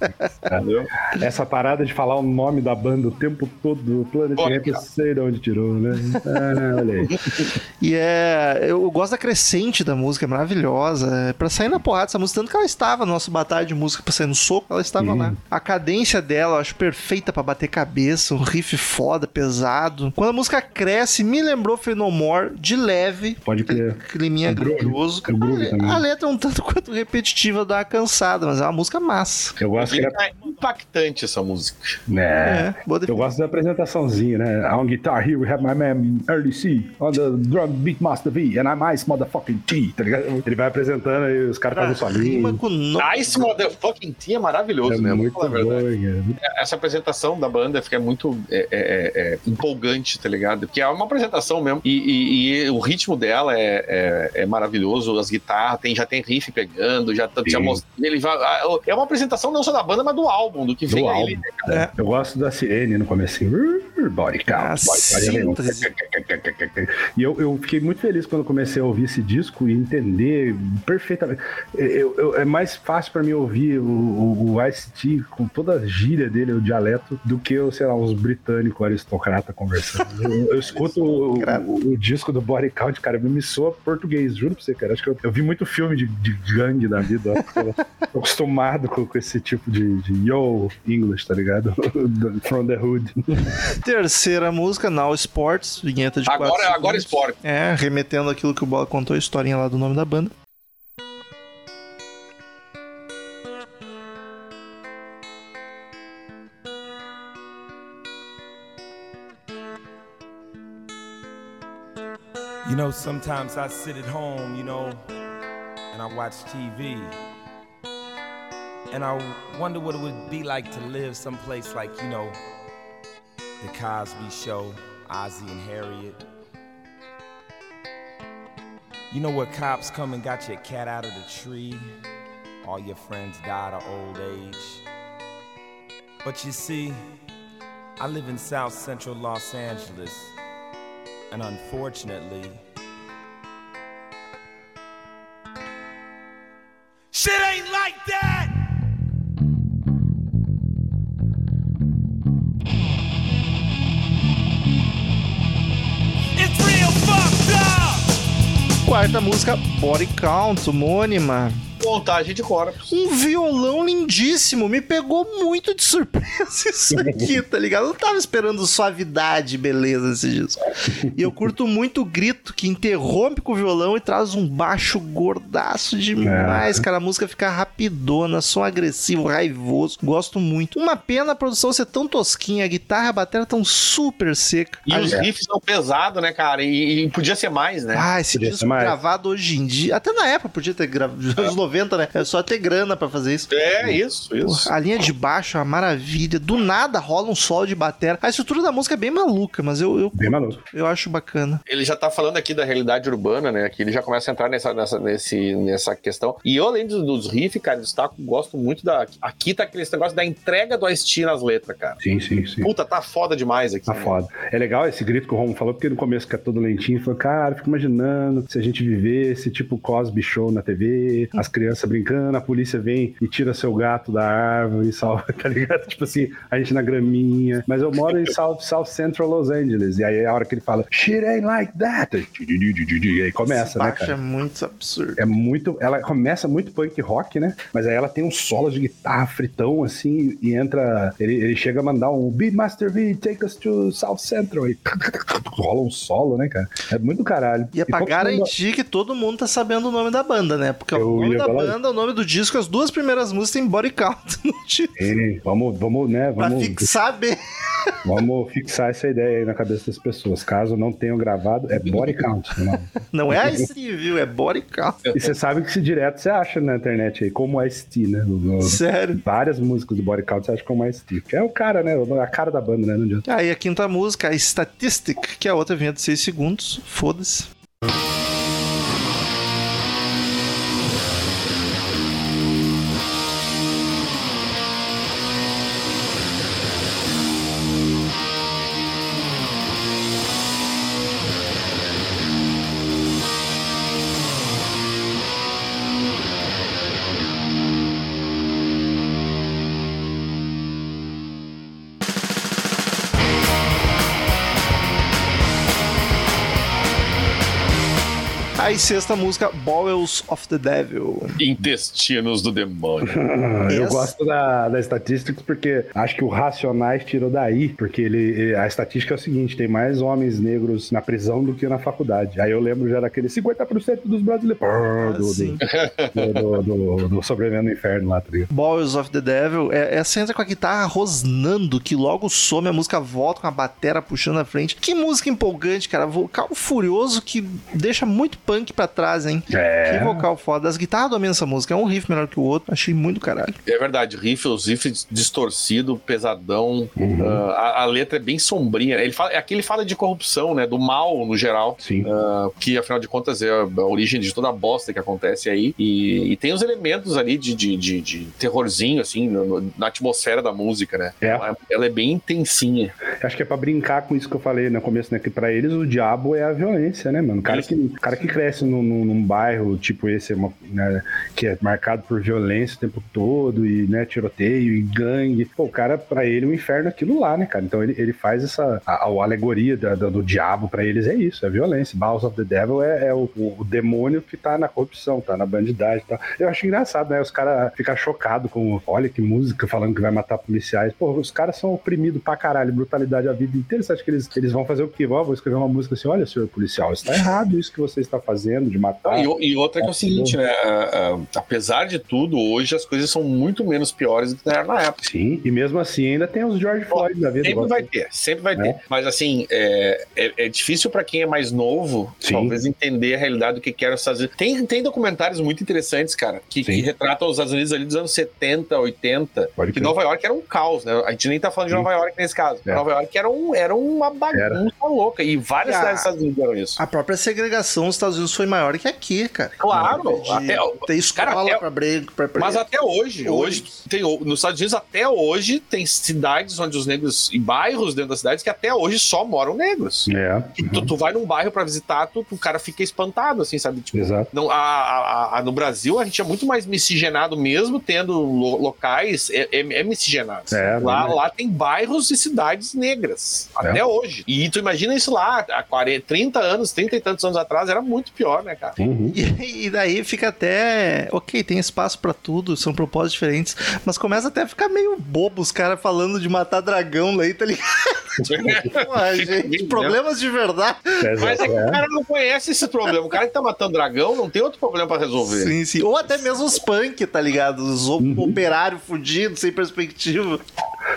Speaker 2: Entendeu?
Speaker 3: Essa parada de falar o nome da banda o tempo todo, o Planet
Speaker 2: Pô,
Speaker 3: Ramp, eu sei de onde tirou, né? Ah, olha aí.
Speaker 1: E é. Eu gosto da crescente da música, é maravilhosa. É pra sair na porrada essa música, tanto que ela estava no nosso batalha de música pra sair no soco, ela estava lá. A cadência dela eu acho perfeita pra bater cabeça, um riff foda, pesado. Quando a música cresce, me lembrou Fenomore de leve.
Speaker 3: Pode crer.
Speaker 1: Climinha
Speaker 3: O groove.
Speaker 1: grandioso.
Speaker 3: Groove
Speaker 1: a, a letra é um tanto quanto repetitiva, dá uma cansada, mas é uma música massa.
Speaker 3: Eu gosto que era
Speaker 2: É impactante essa música.
Speaker 3: né?
Speaker 1: É, boa
Speaker 3: Eu gosto da apresentaçãozinha, né? On guitar here we have my man Early C, on the drum beat master V, and I'm Ice motherfucking T, tá ligado? Ele vai apresentando e os caras fazem
Speaker 1: Rima
Speaker 3: solinho.
Speaker 1: com no...
Speaker 2: Ice Motherfucking T é maravilhoso,
Speaker 3: É
Speaker 2: né?
Speaker 3: Muito bom, cara.
Speaker 2: Essa apresentação da banda fica muito é, é, é, é, empolgante, tá ligado? Porque é uma apresentação mesmo. E, e- e o ritmo dela é, é, é maravilhoso. As guitarras, tem, já tem riff pegando, já, tá- já
Speaker 3: Sim.
Speaker 2: mostra. Ele vai, ah, é uma apresentação não só da banda, mas do álbum, do que
Speaker 3: Do
Speaker 2: vem aí.
Speaker 3: álbum. Eu gosto da sirene no começo. Body
Speaker 1: Ah,
Speaker 3: count, body count. E eu, eu fiquei muito feliz quando comecei a ouvir esse disco e entender perfeitamente. Eu- eu- é mais fácil pra mim ouvir o, o, o Ice-T com toda a gíria dele, o dialeto, do que, sei lá, uns britânicos aristocrata conversando. Eu, eu escuto o, o- o disco do Body Count, cara, me soa português, juro pra você, cara. Acho que eu, eu vi muito filme de, de gangue na vida. ó. Tô acostumado com, com esse tipo de, de yo English, tá ligado? From the hood.
Speaker 1: Terceira música, Now Sports, vinheta de
Speaker 2: Agora,
Speaker 1: quatro
Speaker 2: agora esporte.
Speaker 1: É, remetendo aquilo que o Bola contou, a historinha lá do nome da banda.
Speaker 6: You know, sometimes I sit at home, you know, and I watch TV. And I wonder what it would be like to live someplace like, you know, the Cosby Show, Ozzy and Harriet. You know where cops come and got your cat out of the tree? All your friends died of old age. But you see, I live in South Central Los Angeles. And unfortunately, shit ain't like that!
Speaker 1: Quarta música, Body Count, homônima.
Speaker 2: Montagem de corpos.
Speaker 1: Um violão lindíssimo. Me pegou muito de surpresa isso aqui, tá ligado? Eu não tava esperando suavidade e beleza nesse disco. E eu curto muito o grito que interrompe com o violão e traz um baixo gordaço demais, cara. A música fica rapidona, som agressivo, raivoso. Gosto muito. Uma pena a produção ser tão tosquinha, a guitarra e a bateria tão super seca.
Speaker 2: E
Speaker 1: A-
Speaker 2: os riffs são pesados, né, cara? E, e podia ser mais, né?
Speaker 1: Ah, esse
Speaker 3: Podia
Speaker 1: disco
Speaker 3: ser mais.
Speaker 1: gravado hoje em dia. Até na época podia ter gravado. Nos anos 90, né? É só ter grana pra fazer isso.
Speaker 2: É, isso, isso.
Speaker 1: Porra, a linha de baixo é uma maravilha. Do nada rola um solo de bateria. A estrutura da música é bem maluca, mas eu, eu,
Speaker 3: Bem maluco.
Speaker 1: eu acho bacana.
Speaker 2: Ele já tá falando aqui da realidade urbana, né? Que ele já começa a entrar nessa, nessa, nesse, nessa questão. E eu, além dos, dos riffs, cara, destaco, gosto muito da. Aqui tá aquele negócio da entrega do Ice nas letras, cara.
Speaker 3: Sim, sim, sim.
Speaker 2: Puta, tá foda demais aqui.
Speaker 3: Tá
Speaker 2: né?
Speaker 3: foda. É legal esse grito que o Romo falou, porque no começo que é todo lentinho, falou, cara, fico imaginando se a gente vivesse tipo Cosby Show na TV, as crianças brincando, a polícia vem e tira seu gato da árvore e salva, tá ligado? Tipo assim, a gente na graminha. Mas eu moro em South, South Central Los Angeles. E aí é a hora que ele fala, shit ain't like that. E aí começa,
Speaker 1: Esse
Speaker 3: né, cara?
Speaker 1: é muito absurdo.
Speaker 3: É muito. Ela começa muito punk rock, né? Mas aí ela tem um solo de guitarra fritão, assim, e entra. Ele, ele chega a mandar um Beatmaster V, take us to South Central. E rola um solo, né, cara? É muito caralho.
Speaker 1: E é pra
Speaker 3: pouco
Speaker 1: garantir que todo mundo tá sabendo o nome da banda, né? Porque
Speaker 3: Eu
Speaker 1: o nome da banda, o nome do disco, as duas primeiras músicas tem body count no disco.
Speaker 3: Vamos, vamos, né?
Speaker 1: Pra
Speaker 3: Vamos,
Speaker 1: fixar bem.
Speaker 3: vamos fixar essa ideia aí na cabeça das pessoas. Caso não tenham gravado, é body count. Não.
Speaker 1: Não é Ice viu? É body count.
Speaker 3: E você sabe que se direto você acha na internet aí, como Ice-T, né? No- no-
Speaker 1: Sério.
Speaker 3: Várias músicas do body count você acha como Ice-T. Que é o cara, né? A cara da banda, né? Não adianta.
Speaker 1: Aí a quinta música, a Statistic, que é a outra vinha de 6 segundos. Foda-se. Aí sexta música, Bowels of the Devil.
Speaker 2: Intestinos do demônio.
Speaker 3: Ah, Eu
Speaker 1: Essa-
Speaker 3: gosto da, da estatística porque acho que o Racionais tirou daí, porque ele, a estatística é o seguinte, tem mais homens negros na prisão do que na faculdade. Aí eu lembro já daquele 50% dos brasileiros do, do, do, do, do Sobrevivendo no Inferno lá, tá ligado?
Speaker 1: Bowels of the Devil, é, essa entra com a guitarra rosnando, que logo some, a música volta com a batera puxando a frente. Que música empolgante, cara. Vocal furioso que deixa muito punk pra trás, hein?
Speaker 3: É.
Speaker 1: Que vocal foda. As guitarras dominam essa música. É um riff melhor que o outro. Achei muito caralho.
Speaker 2: É verdade, riff, os riffs distorcido, pesadão.
Speaker 3: Uhum.
Speaker 2: Ah, a, a letra é bem sombria. Ele fala, aqui ele fala de corrupção, né? Do mal no geral.
Speaker 3: Sim.
Speaker 2: Ah, que afinal de contas é a, origem de toda a bosta que acontece aí. E, e tem os elementos ali de, de, de- de terrorzinho, assim, no- na atmosfera da música, né?
Speaker 3: É.
Speaker 2: Ela, ela é bem intensinha.
Speaker 3: Acho que é pra brincar com isso que eu falei no começo, né? Que pra eles o diabo é a violência, né, mano? O cara que, cara que cresce num, num- num bairro tipo esse, né, que é marcado por violência o tempo todo e, né, tiroteio e gangue. Pô, o cara, pra ele, o inferno é aquilo lá, né, cara? Então ele, ele faz essa. A, a alegoria da- da- do diabo pra eles é isso, é violência. Bowels of the Devil é, é o, o- demônio que tá na corrupção, tá na bandidagem tal. Eu acho engraçado, né? Os caras ficam chocados com. Olha que música falando que vai matar policiais. Pô, os caras são oprimidos pra caralho, brutalidade a vida inteira. Você acha que eles, eles vão fazer o quê? Ó, vou escrever uma música assim: olha, senhor policial, está errado isso que você está fazendo de matar.
Speaker 2: E, e outra que é o seguinte, né? ah, ah, apesar de tudo, hoje as coisas são muito menos piores do que eram na época.
Speaker 3: Sim, e mesmo assim ainda tem os George Floyd da vida.
Speaker 2: Sempre vai ter, sempre vai
Speaker 3: É.
Speaker 2: ter. Mas assim, é, é, é difícil pra quem é mais novo,
Speaker 3: Sim.
Speaker 2: talvez entender a realidade do que que era os Estados Unidos. Tem, tem documentários muito interessantes, cara, que, que retratam os Estados Unidos ali dos anos 70, 80,
Speaker 3: Pode
Speaker 2: que. Nova York era um caos, né? A gente nem tá falando de
Speaker 3: Sim.
Speaker 2: Nova York nesse caso.
Speaker 3: É.
Speaker 2: Nova York era, um, era uma bagunça louca. E várias cidades dos Estados Unidos eram isso.
Speaker 1: A própria segregação nos Estados Unidos foi maior que aqui, cara.
Speaker 2: Claro,
Speaker 1: De
Speaker 2: até-
Speaker 1: ter escola
Speaker 2: cara, até-
Speaker 1: pra break, pra
Speaker 2: Mas até hoje,
Speaker 1: Hoje.
Speaker 2: hoje tem, nos Estados Unidos até hoje tem cidades onde os negros e bairros dentro das cidades que até hoje só moram negros.
Speaker 3: É,
Speaker 2: Tu, tu vai num bairro pra visitar, tu, o cara fica espantado, assim, sabe? Tipo,
Speaker 3: exato.
Speaker 2: não, a, a- a- no Brasil a gente é muito mais miscigenado, mesmo tendo lo- locais, é, é- é miscigenado.
Speaker 3: É,
Speaker 2: lá,
Speaker 3: né?
Speaker 2: lá tem bairros e cidades negras.
Speaker 3: É.
Speaker 2: Até hoje. E tu imagina isso lá, há 40, 30 anos, 30 e tantos anos atrás, era muito pior, né, cara?
Speaker 3: Uhum.
Speaker 1: E, e daí fica até. Ok, tem espaço pra tudo, são propósitos diferentes. Mas começa até a ficar meio bobo os caras falando de matar dragão aí, tá ligado? Porra, gente, problemas de verdade.
Speaker 2: Mas é que o
Speaker 3: É.
Speaker 2: cara não conhece esse problema. O cara que tá matando dragão não tem outro problema pra resolver.
Speaker 1: Sim, sim. Ou até mesmo os punk, tá ligado? Os o- operários fudidos, sem perspectiva.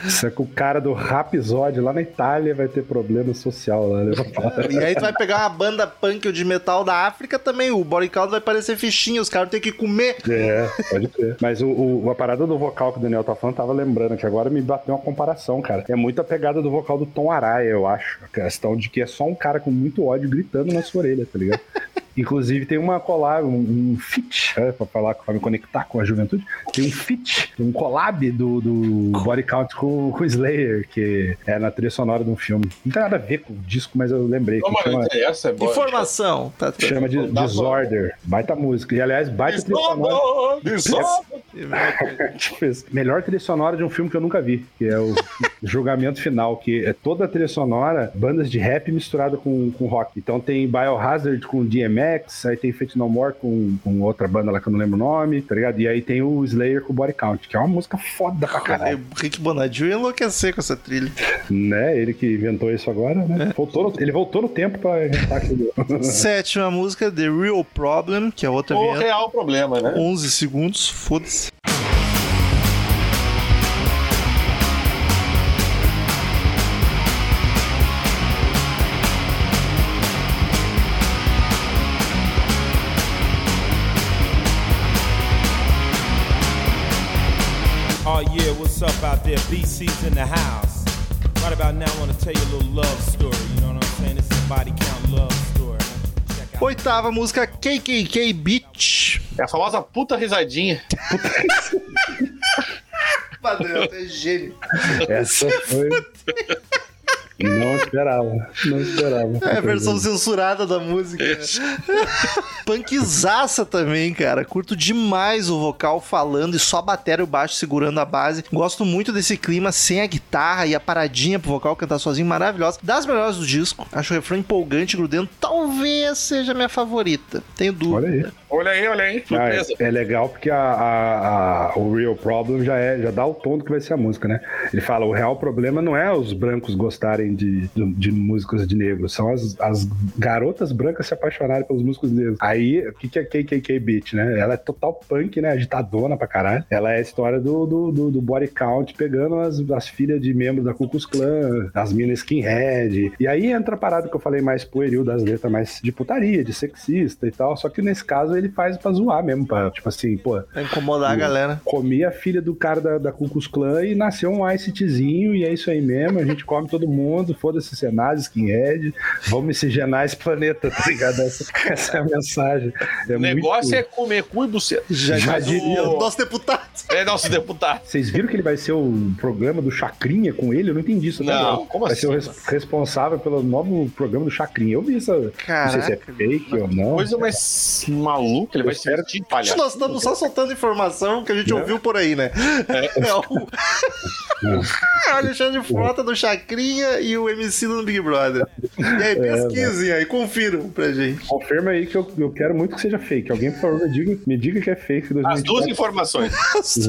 Speaker 3: Só que o cara do Rhapsody lá na Itália vai ter problema social lá, né?
Speaker 1: E aí tu vai pegar uma banda punk ou de metal da África também, o body count vai parecer fichinha, os caras têm que comer.
Speaker 3: É, pode ser. Mas o, o- a parada do vocal que o Daniel tá falando, tava lembrando que agora me bateu uma comparação, cara. É muito a pegada do vocal do Tom Araya, eu acho. A questão de que é só um cara com muito ódio gritando na sua orelha, tá ligado? Inclusive tem uma collab, um, um feat, é, pra falar, pra me conectar com a juventude, tem um feat, um collab do, do Body Count com, com o Slayer, que é na trilha sonora de um filme. Não tem nada a ver com o disco, mas eu lembrei.
Speaker 2: Não,
Speaker 3: Que chama,
Speaker 2: interessa, é boa.
Speaker 1: Informação. Tá, tá.
Speaker 3: chama de
Speaker 2: pra-
Speaker 3: Disorder. Baita música. E aliás, baita trilha sonora.
Speaker 2: Desordem.
Speaker 3: Tipo isso. Melhor trilha sonora de um filme que eu nunca vi, que é o Julgamento Final, que é toda a trilha sonora, bandas de rap misturada com, com rock. Então tem Biohazard com DMX, aí tem Fate No More com, com outra banda lá que eu não lembro o nome, tá ligado? E aí tem o Slayer com Body Count, que é uma música foda pra caralho.
Speaker 1: O Rick Bonadio ia enlouquecer com essa trilha.
Speaker 3: Né? Ele que inventou isso agora, né? Voltou no- ele voltou no tempo pra inventar aquilo.
Speaker 1: Sétima música, The Real Problem, que é outra
Speaker 2: O
Speaker 1: vinheta.
Speaker 2: real problema, né?
Speaker 1: 11 segundos, foda-se.
Speaker 6: Oh yeah, what's up out there? BC's in the house. Right about now, I want to tell you a little love story. You know what I'm saying? This is a body count love story. Check out.
Speaker 1: Oitava música, KKK Beach.
Speaker 2: É a famosa puta risadinha.
Speaker 1: Padrão, é gênio.
Speaker 3: Essa foi. Não esperava. Não esperava.
Speaker 1: É a versão censurada da música. Punkzaça também, cara. Curto demais o vocal falando e só a bateria e o baixo segurando a base. Gosto muito desse clima sem a guitarra e a paradinha pro vocal cantar sozinho, maravilhosa. Das melhores do disco. Acho o refrão empolgante, grudento. Talvez seja a minha favorita. Tenho
Speaker 3: Olha aí.
Speaker 1: dúvida.
Speaker 2: Olha aí, olha aí.
Speaker 3: Ah,
Speaker 2: Surpresa.
Speaker 3: é, é legal porque a, a- a- o Real Problem já, é, já dá o tom do que vai ser a música, né? Ele fala: o real problema não é os brancos gostarem de, de, de músicas de negros, são as, as garotas brancas se apaixonarem pelos músicos negros. Aí, o que, que é KKK Beat, né? Ela é total punk, né? Agitadona pra caralho. Ela é a história do, do, do, do body count pegando as, as filhas de membros da Ku Klux Klan, as minas skinhead. E aí entra a parada que eu falei mais pueril das letras, mais de putaria, de sexista e tal. Só que nesse caso ele faz pra zoar mesmo, pra, tipo assim, pô,
Speaker 1: Pra incomodar a galera.
Speaker 3: comi a filha do cara da, da Ku Klux Klan e nasceu um ICTzinho e é isso aí mesmo, a gente come todo mundo, foda-se Senaz, skinhead, vamos miscigenar esse planeta, tá ligado? Essa, essa é a mensagem. É
Speaker 2: O negócio
Speaker 3: muito...
Speaker 2: é comer cu e buceta.
Speaker 1: Já,
Speaker 3: Já
Speaker 1: diria
Speaker 2: o-
Speaker 1: nosso deputado.
Speaker 2: É nosso deputado.
Speaker 3: Vocês viram que ele vai ser o programa do Chacrinha com ele? Eu não entendi isso. até
Speaker 2: Não,
Speaker 3: agora.
Speaker 2: como
Speaker 3: vai
Speaker 2: assim,
Speaker 3: ser o res- responsável pelo novo programa do Chacrinha. Eu vi isso. Não sei se é
Speaker 1: Caraca.
Speaker 3: fake ou não.
Speaker 2: Coisa mais maluca, ele vai
Speaker 3: Eu
Speaker 2: se
Speaker 3: espero-
Speaker 2: vestir de palhaço.
Speaker 1: Nós estamos só soltando informação que a gente ouviu por aí, né? É, o... Alexandre Frota do Chacrinha e o MC do Big Brother. E aí, pesquisem aí, confiram pra gente.
Speaker 3: Confirma aí que eu, eu quero muito que seja fake. Alguém, por favor, me diga, me diga que é fake.
Speaker 2: As
Speaker 3: 2024,
Speaker 2: duas informações.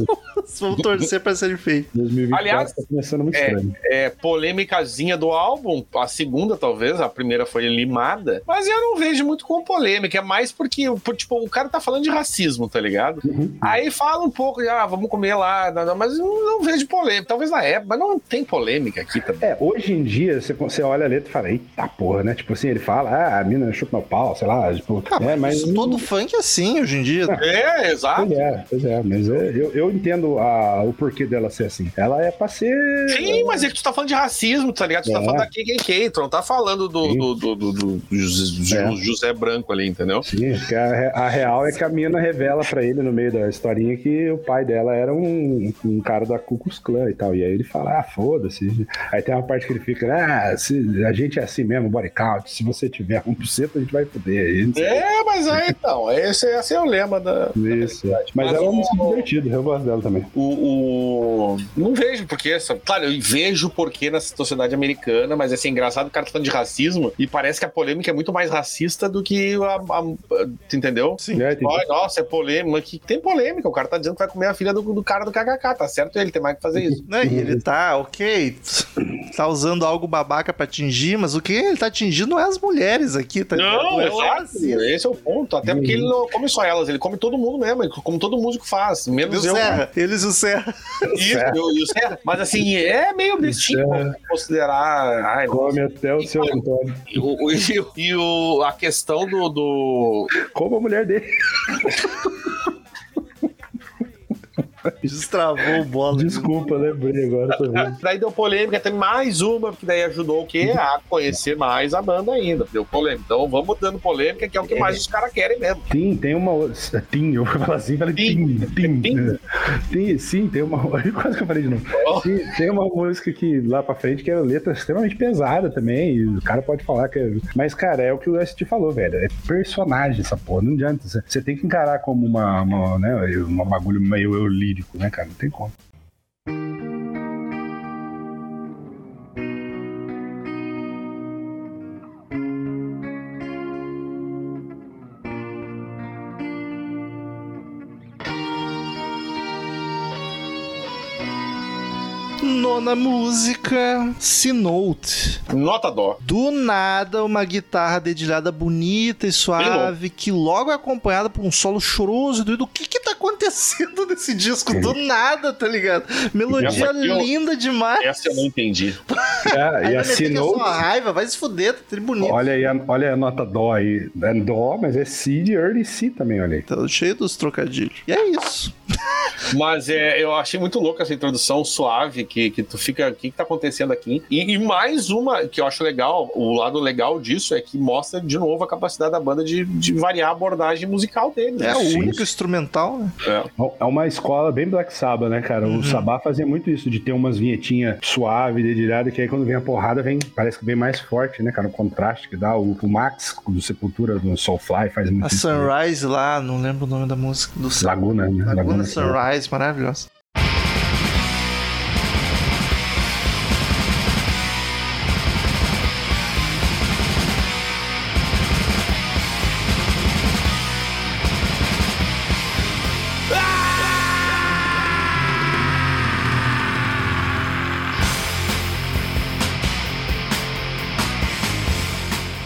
Speaker 1: Vamos torcer pra ser feito.
Speaker 3: 2024
Speaker 2: Aliás,
Speaker 3: tá começando muito
Speaker 2: É,
Speaker 3: estranho.
Speaker 2: é polêmicazinha do álbum, a segunda talvez, a primeira foi limada, mas eu não vejo muito com polêmica, é mais porque, por, tipo, o cara tá falando de racismo, tá ligado?
Speaker 3: Uhum.
Speaker 2: Aí fala um pouco, ah, vamos comer lá, mas não, não vejo polêmica, talvez na época, mas não tem polêmica aqui também.
Speaker 3: É, hoje em dia, você, você olha a letra e fala, eita porra, né? Tipo assim, ele fala, ah, a mina chupa meu pau, sei lá, tipo,
Speaker 1: Ah,
Speaker 3: é, mas...
Speaker 1: Isso, todo funk é assim hoje em dia.
Speaker 2: É, exato.
Speaker 3: Pois é, pois é, mas é, eu, eu entendo a, o porquê dela ser assim. Ela é pra ser...
Speaker 2: Sim, mas é que tu tá falando de racismo, tá ligado? Tu tá
Speaker 3: É.
Speaker 2: falando da KKK, tu não tá falando do, do, do, do- do José,
Speaker 3: É.
Speaker 2: José Branco ali, entendeu?
Speaker 3: Sim, porque a, a real é que a mina revela pra ele no meio da historinha que o pai dela era um, um cara da Ku Klux Klan e tal. E aí ele fala, ah, foda-se. Aí tem uma parte que ele fica, ah, se, a gente é assim mesmo, body count. Se você tiver 1%, a gente vai não sei.
Speaker 2: É, mas aí então, esse, esse é o lema da.
Speaker 3: Isso. Mas,
Speaker 2: Mas
Speaker 3: ela é uma
Speaker 2: o-
Speaker 3: música divertida, eu gosto dela também.
Speaker 2: O, o- Não vejo porque. Claro, eu vejo porque na sociedade americana, mas assim, engraçado o cara tá falando de racismo e parece que a polêmica é muito mais racista do que a. a, a entendeu?
Speaker 3: Sim. É,
Speaker 2: Ai, nossa, é polêmica. Que tem polêmica. O cara tá dizendo que vai comer a filha do, do cara do KKK, tá certo ele, tem mais que fazer isso.
Speaker 1: Né? E ele tá, ok, tá usando algo babaca pra atingir, mas o que ele tá atingindo não é as mulheres aqui, tá
Speaker 2: Não,
Speaker 1: é
Speaker 2: exato.
Speaker 1: assim.
Speaker 2: Esse é o ponto. Até porque ele não come só elas, ele come todo mundo mesmo, como todo músico faz.
Speaker 1: E o
Speaker 2: Menos eu.
Speaker 1: Serra, eles e o Serra.
Speaker 2: Isso, eu- e o Serra. Mas assim, é meio bestinho considerar. Ai,
Speaker 3: Come até o seu Antônio.
Speaker 2: E, e o- e o- a questão do, do.
Speaker 3: Como a mulher dele.
Speaker 1: Destravou o bola.
Speaker 3: Desculpa, lembrei agora. Vendo.
Speaker 2: Daí deu polêmica, tem mais uma, que daí ajudou o quê? A conhecer mais a banda ainda. Deu polêmica. Então vamos dando polêmica, que é o que mais os caras querem mesmo.
Speaker 3: Tim, tem uma. Tim, eu vou falar assim, falei Tim. Tim. Sim, tem uma. Quase que eu falei de novo.
Speaker 2: Oh.
Speaker 3: Sim, tem uma música que lá pra frente que é letra extremamente pesada também. E o cara pode falar que é. Mas, cara, é o que o ST falou, velho. É personagem essa porra. Não adianta. Você- tem que encarar como uma, uma, né, uma bagulho meio eu lírico, né, cara? Não tem como.
Speaker 1: Nona música, C-Note.
Speaker 2: Nota dó.
Speaker 1: Do nada, uma guitarra dedilhada bonita e suave, que logo é acompanhada por um solo choroso e doido. O que que tá acontecendo nesse disco? Do nada, tá ligado? Melodia
Speaker 2: aqui eu-
Speaker 1: linda demais.
Speaker 2: Essa eu não entendi.
Speaker 3: É, e
Speaker 1: é
Speaker 3: assinou.
Speaker 1: só raiva, vai se fuder, tá tri bonito.
Speaker 3: Olha aí, a, olha a nota dó aí. É dó, mas é C de early C também, olha aí.
Speaker 1: Tá cheio dos trocadilhos. E é isso.
Speaker 2: Mas é, eu achei muito louco essa introdução suave que, que tu fica. O que, que tá acontecendo aqui? E, e mais uma que eu acho legal, o lado legal disso é que mostra de novo a capacidade da banda de, de variar a abordagem musical deles.
Speaker 1: É o
Speaker 2: Sim.
Speaker 1: único instrumental, né?
Speaker 2: É.
Speaker 3: É uma escola bem Black Sabbath, né, cara?
Speaker 1: Uhum.
Speaker 3: O Sabá fazia muito isso, de ter umas vinhetinhas suave, dedilhada, que aí quando vem a porrada, vem, parece que vem mais forte, né, cara? O contraste que dá. O, o Max do Sepultura, do Soulfly, faz muito
Speaker 1: A
Speaker 3: isso. né?
Speaker 1: Sunrise lá, não lembro o nome da música. Do
Speaker 3: Laguna, né?
Speaker 1: Laguna
Speaker 3: Sunrise.
Speaker 1: Sunrise, maravilhosa.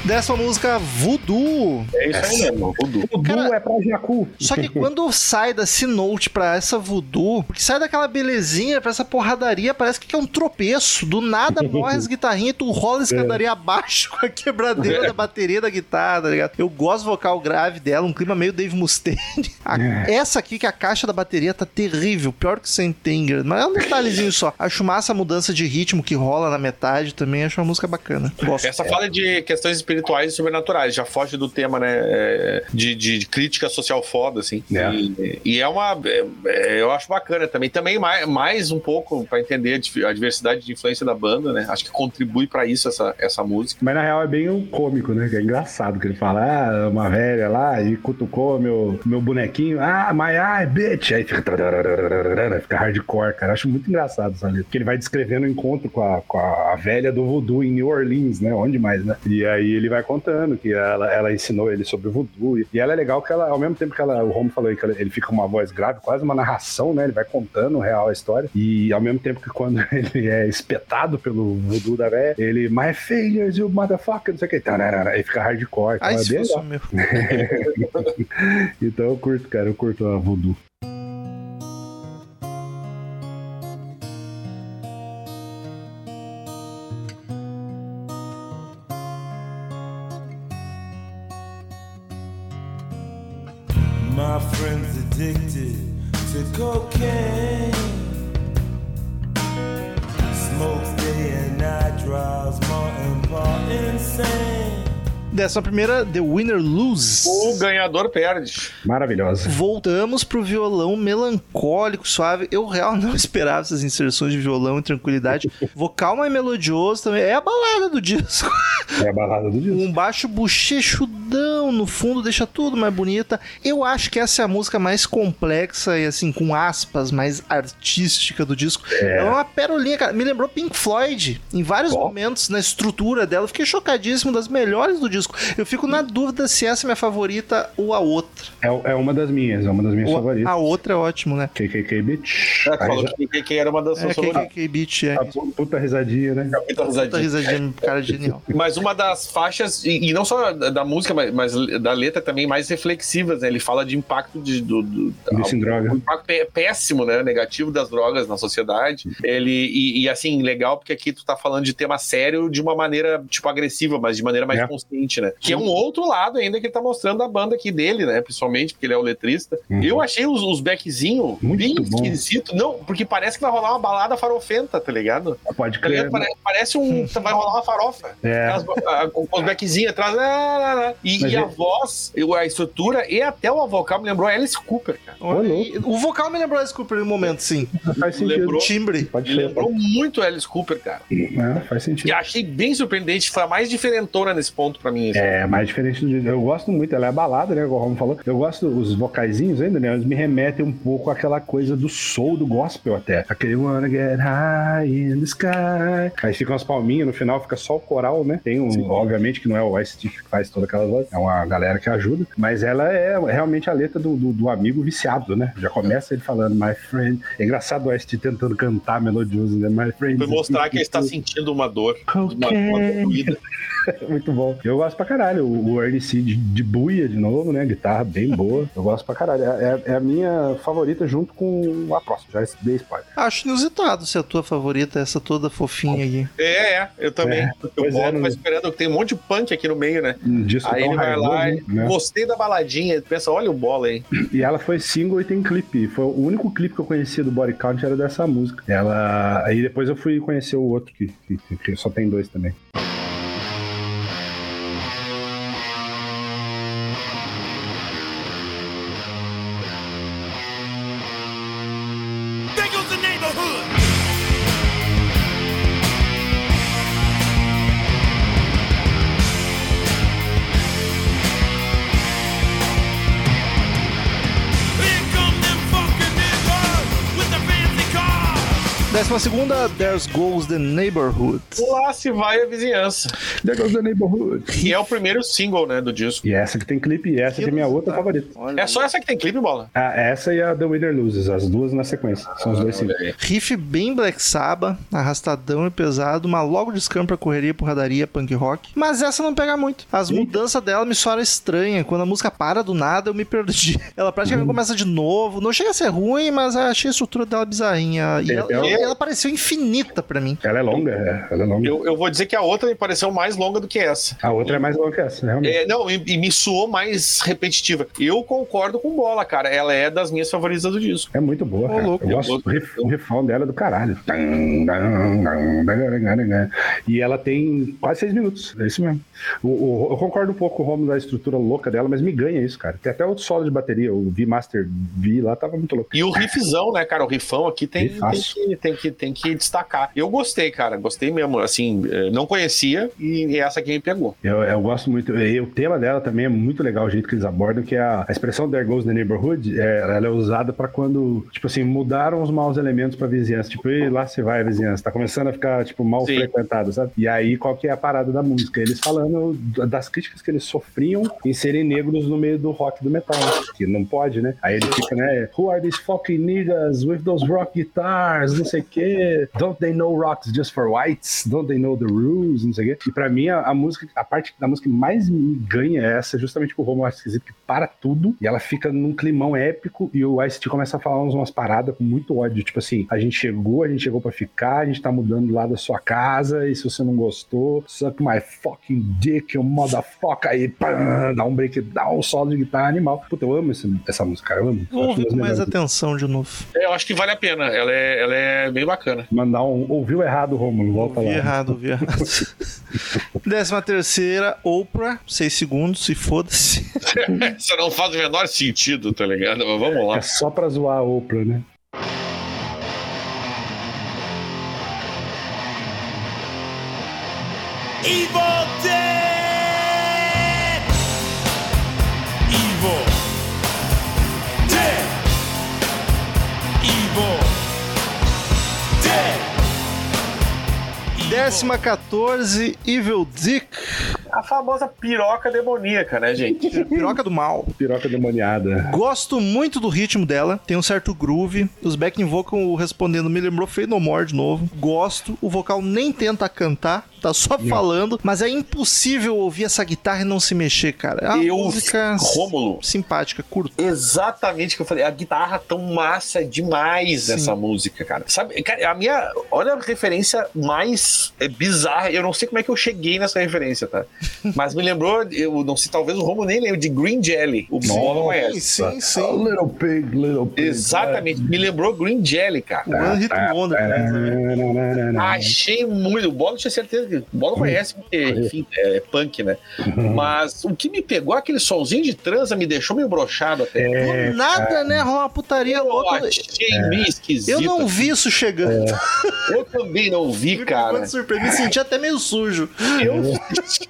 Speaker 1: Décima música, Voodoo.
Speaker 2: É isso aí mesmo, Voodoo.
Speaker 3: O Du
Speaker 1: Cara-
Speaker 3: é pra Jacu.
Speaker 1: Só que quando sai da C-Note pra essa voodoo, porque sai daquela belezinha pra essa porradaria, parece que é um tropeço. Do nada morre as guitarrinhas e tu rola a escadaria abaixo com a quebradeira da bateria da guitarra, tá ligado? Eu gosto do vocal grave dela, um clima meio Dave Mustaine. A- Essa aqui, que a caixa da bateria tá terrível, pior que o Sentenger. Mas é um detalhezinho só. Acho massa a mudança de ritmo que rola na metade também, acho uma música bacana. Gosto.
Speaker 2: Essa fala de questões espirituais e sobrenaturais, já foge do tema, né? é, De, de crítica social foda, assim.
Speaker 3: É.
Speaker 2: E, e é uma. é, é, eu acho bacana também. Também mais, mais um pouco pra entender a diversidade de influência da banda, né? Acho que contribui pra isso essa, essa música.
Speaker 3: Mas na real é bem um cômico, né? Que é engraçado que ele fala, ah, uma velha lá e cutucou meu, meu bonequinho, ah, my eye, bitch. Aí fica, fica hardcore, cara. Acho muito engraçado essa letra. Porque ele vai descrevendo o encontro com a, com a velha do voodoo em New Orleans, né? Onde mais, né? E aí ele vai contando que ela, ela ensinou ele sobre o voodoo. E ela é legal que ela, ao mesmo tempo que ela, o Romo falou aí que ela- ele fica com uma voz grave, quase uma narração, né? Ele vai contando real a história. E ao mesmo tempo que quando ele é espetado pelo voodoo da velha, ele, my failures, you motherfucker, não sei o que. Aí fica hardcore. Então,
Speaker 1: Ai,
Speaker 3: é
Speaker 1: se
Speaker 3: bem legal.
Speaker 1: meu.
Speaker 3: então eu curto, cara, eu curto a voodoo.
Speaker 7: Addicted to cocaine.
Speaker 1: Décima primeira, The Winner Lose.
Speaker 2: O ganhador perde.
Speaker 3: Maravilhosa.
Speaker 1: Voltamos pro violão melancólico, suave. Eu real não esperava essas inserções de violão e tranquilidade. Vocal mais melodioso também. É a balada do disco.
Speaker 3: É a balada do disco.
Speaker 1: Um baixo bochechudão no fundo deixa tudo mais bonita. Eu acho que essa é a música mais complexa e assim, com aspas, mais artística do disco. É, uma perolinha, cara. Me lembrou Pink Floyd em vários oh. momentos na estrutura dela. Eu fiquei chocadíssimo das melhores do disco. Eu fico na dúvida se essa é minha favorita ou a outra.
Speaker 3: É, é uma das minhas, é uma das minhas
Speaker 1: o,
Speaker 3: favoritas.
Speaker 1: A outra é ótimo, né?
Speaker 3: KKK Beach.
Speaker 2: É, falou já... que KKK era uma das
Speaker 1: é, suas favoritas. KKK Beach, é. A
Speaker 3: puta risadinha, né?
Speaker 2: A puta risadinha. Puta
Speaker 1: risadinha, cara genial.
Speaker 2: Mas uma das faixas, e, e não só da música, mas, mas, da letra também, mais reflexivas, né? Ele fala de impacto de, do, do,
Speaker 3: do droga. Um
Speaker 2: impacto péssimo, né? Negativo das drogas na sociedade. Ele, e, e, assim, legal, porque aqui tu tá falando de tema sério de uma maneira, tipo, agressiva, mas de maneira mais é. consciente, né? Que é um outro lado ainda que ele tá mostrando da banda aqui dele, né? Principalmente, porque ele é o letrista. Uhum. Eu achei os, os backzinhos bem esquisitos. Não, porque parece que vai rolar uma balada farofenta, tá ligado?
Speaker 3: Pode tá crer.
Speaker 2: Parece, parece um. vai rolar uma farofa.
Speaker 3: É.
Speaker 2: As, a, com os backzinhos atrás. Lá, lá, lá. E, e a é... voz, a estrutura e até o vocal me lembrou Alice Cooper, cara.
Speaker 1: o vocal me lembrou Alice Cooper no momento, sim.
Speaker 3: Faz sentido.
Speaker 1: Lembrou, timbre.
Speaker 2: Pode lembrou muito Alice Cooper, cara.
Speaker 3: É, faz sentido.
Speaker 2: E achei bem surpreendente. Foi a mais diferentona nesse ponto pra mim.
Speaker 3: Assim. É, mais diferente do. Eu gosto muito. Ela é balada, né? Igual o Romo falou. Eu gosto os vocaizinhos ainda, né? Eles me remetem um pouco àquela coisa do soul do gospel até. Aquele Wanna Get High in the Sky. Aí ficam as palminhas no final, fica só o coral, né? Tem um, Sim. obviamente, que não é o Ice que faz toda aquela voz, é uma galera que ajuda, mas ela é realmente a letra do, do, do amigo viciado, né? Já começa ele falando, my friend. É engraçado o Ice tentando cantar melodioso, né? My friend.
Speaker 2: Foi mostrar que ele está sentindo uma dor.
Speaker 3: Uma, uma Muito bom. Eu gosto pra caralho. O Early Seed de buia de novo, né? Guitarra bem boa. Eu gosto pra caralho. É, é, é a minha favorita junto com a próxima. Já dei spoiler.
Speaker 1: Acho inusitado se a tua favorita é essa toda fofinha aqui.
Speaker 2: É, é. Eu também. É, eu volto, é, mas esperando. Tem um monte de punk aqui no meio, né?
Speaker 3: Disso
Speaker 2: aí ele vai lá e né? gostei da baladinha. Pensa, olha o bola aí.
Speaker 3: E ela foi single e tem clipe. Foi o único clipe que eu conhecia do Body Count era dessa música. Ela. Aí depois eu fui conhecer o outro que, que, que só tem dois também.
Speaker 1: Décima segunda, There's Goes the Neighborhood.
Speaker 2: Lá se vai a vizinhança.
Speaker 3: There Goes the Neighborhood.
Speaker 2: Que é o primeiro single, né, do disco.
Speaker 3: E essa que tem clipe, e essa que, que é minha outra tá. favorita.
Speaker 2: Olha é só essa que tem clipe, bola?
Speaker 3: Ah, essa e a The Winner Loses, as duas na sequência. São os dois singles.
Speaker 1: Riff bem Black Sabbath, arrastadão e pesado, uma logo de scam pra correria, porradaria, punk rock. Mas essa não pega muito. As mudanças dela me soaram estranha. Quando a música para do nada, eu me perdi. Ela praticamente uhum. começa de novo. Não chega a ser ruim, mas achei a estrutura dela bizarrinha. E é, ela, é, ela pareceu infinita para mim.
Speaker 3: Ela é longa, é, ela é longa.
Speaker 2: Eu, eu, vou dizer que a outra me pareceu mais longa do que essa.
Speaker 3: A outra é mais longa que essa, realmente.
Speaker 2: É, não, e, e, me soou mais repetitiva. Eu concordo com bola, cara. Ela é das minhas favoritas do disco.
Speaker 3: É muito boa, cara. Louco. Eu gosto do o rifão dela é do caralho. E ela tem quase seis minutos. É isso mesmo. O, o, eu concordo um pouco com o Romulo da estrutura louca dela, mas me ganha isso, cara. Tem até outro solo de bateria, o V-Master V lá tava muito louco.
Speaker 2: E o riffzão, né, cara? O riffão aqui tem, tem, que, tem, que, tem que destacar. Eu gostei, cara. Gostei mesmo. Assim, eh, não conhecia e essa aqui me pegou.
Speaker 3: Eu, eu gosto muito. E o tema dela também é muito legal, o jeito que eles abordam, que é a, a expressão There Goes the Neighborhood, é, ela é usada para quando, tipo assim, mudaram os maus elementos pra vizinhança. Tipo, e lá se vai a vizinhança. Tá começando a ficar, tipo, mal Sim. frequentado, sabe? E aí, qual que é a parada da música? Eles falando das críticas que eles sofriam em serem negros no meio do rock do metal, né? que não pode, né? Aí ele fica, né? Who are these fucking niggas with those rock guitars? Não sei o quê. Don't they know rocks just for whites? Don't they know the rules? Não sei o quê. E pra mim, a, a música, a parte da música que mais me ganha é essa, justamente que o Romo acho esquisito, que para tudo e ela fica num climão épico e o Ice-T começa a falar umas paradas com muito ódio. Tipo assim, a gente chegou, a gente chegou pra ficar, a gente tá mudando lá da sua casa e se você não gostou, suck my fucking dick, you motherfucker, aí pã, dá um break, dá um solo de guitarra animal. Puta, eu amo esse, essa música, cara, eu amo.
Speaker 1: Vou ouvir com mais atenção de novo.
Speaker 2: É, eu acho que vale a pena, ela é, ela é bem bacana.
Speaker 3: Mandar um, ouviu errado, Romulo, volta
Speaker 1: ouvi
Speaker 3: lá.
Speaker 1: errado, ouvi errado. Décima terceira, Oprah, seis segundos, e foda-se.
Speaker 2: Isso não faz o menor sentido, tá ligado? Mas vamos lá.
Speaker 3: É só pra zoar a Oprah, né? Evil Dead!
Speaker 1: Décima 14, Evil Dick.
Speaker 2: A famosa piroca demoníaca, né, gente?
Speaker 1: Piroca do mal.
Speaker 3: Piroca demoniada.
Speaker 1: Gosto muito do ritmo dela, tem um certo groove. Os backing vocal respondendo me lembrou Fade No More de novo. Gosto, o vocal nem tenta cantar, tá só falando, mas é impossível ouvir essa guitarra e não se mexer, cara. É uma
Speaker 2: Eu,
Speaker 1: música
Speaker 2: Rômulo,
Speaker 1: simpática, curta.
Speaker 2: Exatamente o que eu falei. A guitarra tão massa demais nessa música, cara. Sabe, cara, a minha. Olha a referência mais é, bizarra. Eu não sei como é que eu cheguei nessa referência, tá? Mas me lembrou, eu não sei, talvez o Romo nem lembre, de Green Jelly. O Bola não conhece.
Speaker 1: sim, sim.
Speaker 3: Little Pig, Little Pig.
Speaker 2: Exatamente, me lembrou Green Jelly, cara.
Speaker 1: One Hit Wonder. né?
Speaker 2: Achei muito. O Bola tinha certeza que. O Bola conhece, porque, enfim, é punk, né? Mas o que me pegou, aquele solzinho de transa, me deixou meio brochado até.
Speaker 1: Do nada, né? Rola uma putaria
Speaker 2: Eu
Speaker 1: louca.
Speaker 2: achei meio esquisito.
Speaker 1: Eu não vi isso chegando.
Speaker 2: Eu também não vi, cara.
Speaker 1: Surpreendeu, me senti até meio sujo.
Speaker 2: Eu,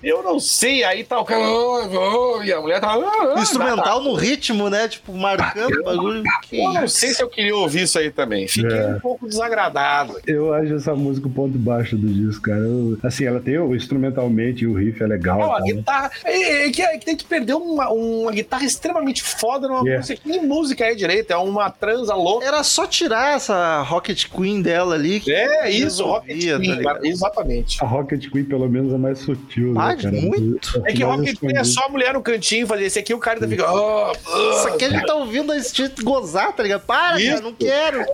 Speaker 2: eu não sei, aí tá o cara. "Oh, oh", E a mulher tá.
Speaker 1: Instrumental no ritmo, né? Tipo, marcando o bagulho. Que
Speaker 2: Eu não sei se eu queria ouvir isso aí também. Fiquei
Speaker 3: É.
Speaker 2: um pouco desagradado.
Speaker 3: Eu acho essa música o ponto baixo do disco, cara. Eu- assim, ela tem o instrumentalmente e o riff é legal.
Speaker 2: Ó, a
Speaker 3: tá?
Speaker 2: guitarra. É, é que, é que tem que perder uma, uma guitarra extremamente foda numa
Speaker 3: Yeah.
Speaker 2: música. que Nem música é direito, é uma transa louca.
Speaker 1: Era só tirar essa Rocket Queen dela ali. que
Speaker 2: É isso, Rocket Queen,
Speaker 1: tá ligado?
Speaker 2: cara, exatamente.
Speaker 3: A Rocket Queen, pelo menos, é mais sutil.
Speaker 1: Ah,
Speaker 3: né, cara?
Speaker 1: muito.
Speaker 2: É que
Speaker 3: mais
Speaker 2: Rocket Queen é
Speaker 3: escondido.
Speaker 2: só a mulher no cantinho fazer esse aqui, o cara fica. "Ah, ah".
Speaker 1: Isso aqui a gente tá ouvindo a gente gozar, tá ligado? Para,
Speaker 2: Isso.
Speaker 1: cara, não quero.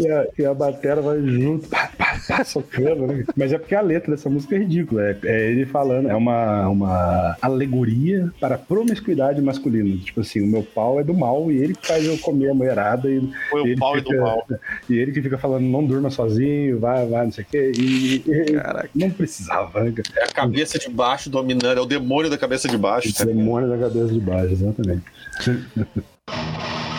Speaker 3: E a, e a batera vai junto, pá, pá, pá, socando, né? Mas é porque a letra dessa música é ridícula. É, é ele falando, é uma, uma alegoria para a promiscuidade masculina. Tipo assim, o meu pau é do mal e ele que faz eu comer a mulherada. E,
Speaker 2: Foi o
Speaker 3: ele
Speaker 2: pau e
Speaker 3: fica-
Speaker 2: do mal.
Speaker 3: E ele que fica falando, não durma sozinho, vai, vai, não sei o quê. E, e-
Speaker 1: Caraca.
Speaker 3: não precisava, né?
Speaker 2: É a cabeça de baixo dominando, é o demônio da cabeça de baixo. ligado?
Speaker 3: Demônio da cabeça de baixo, exatamente.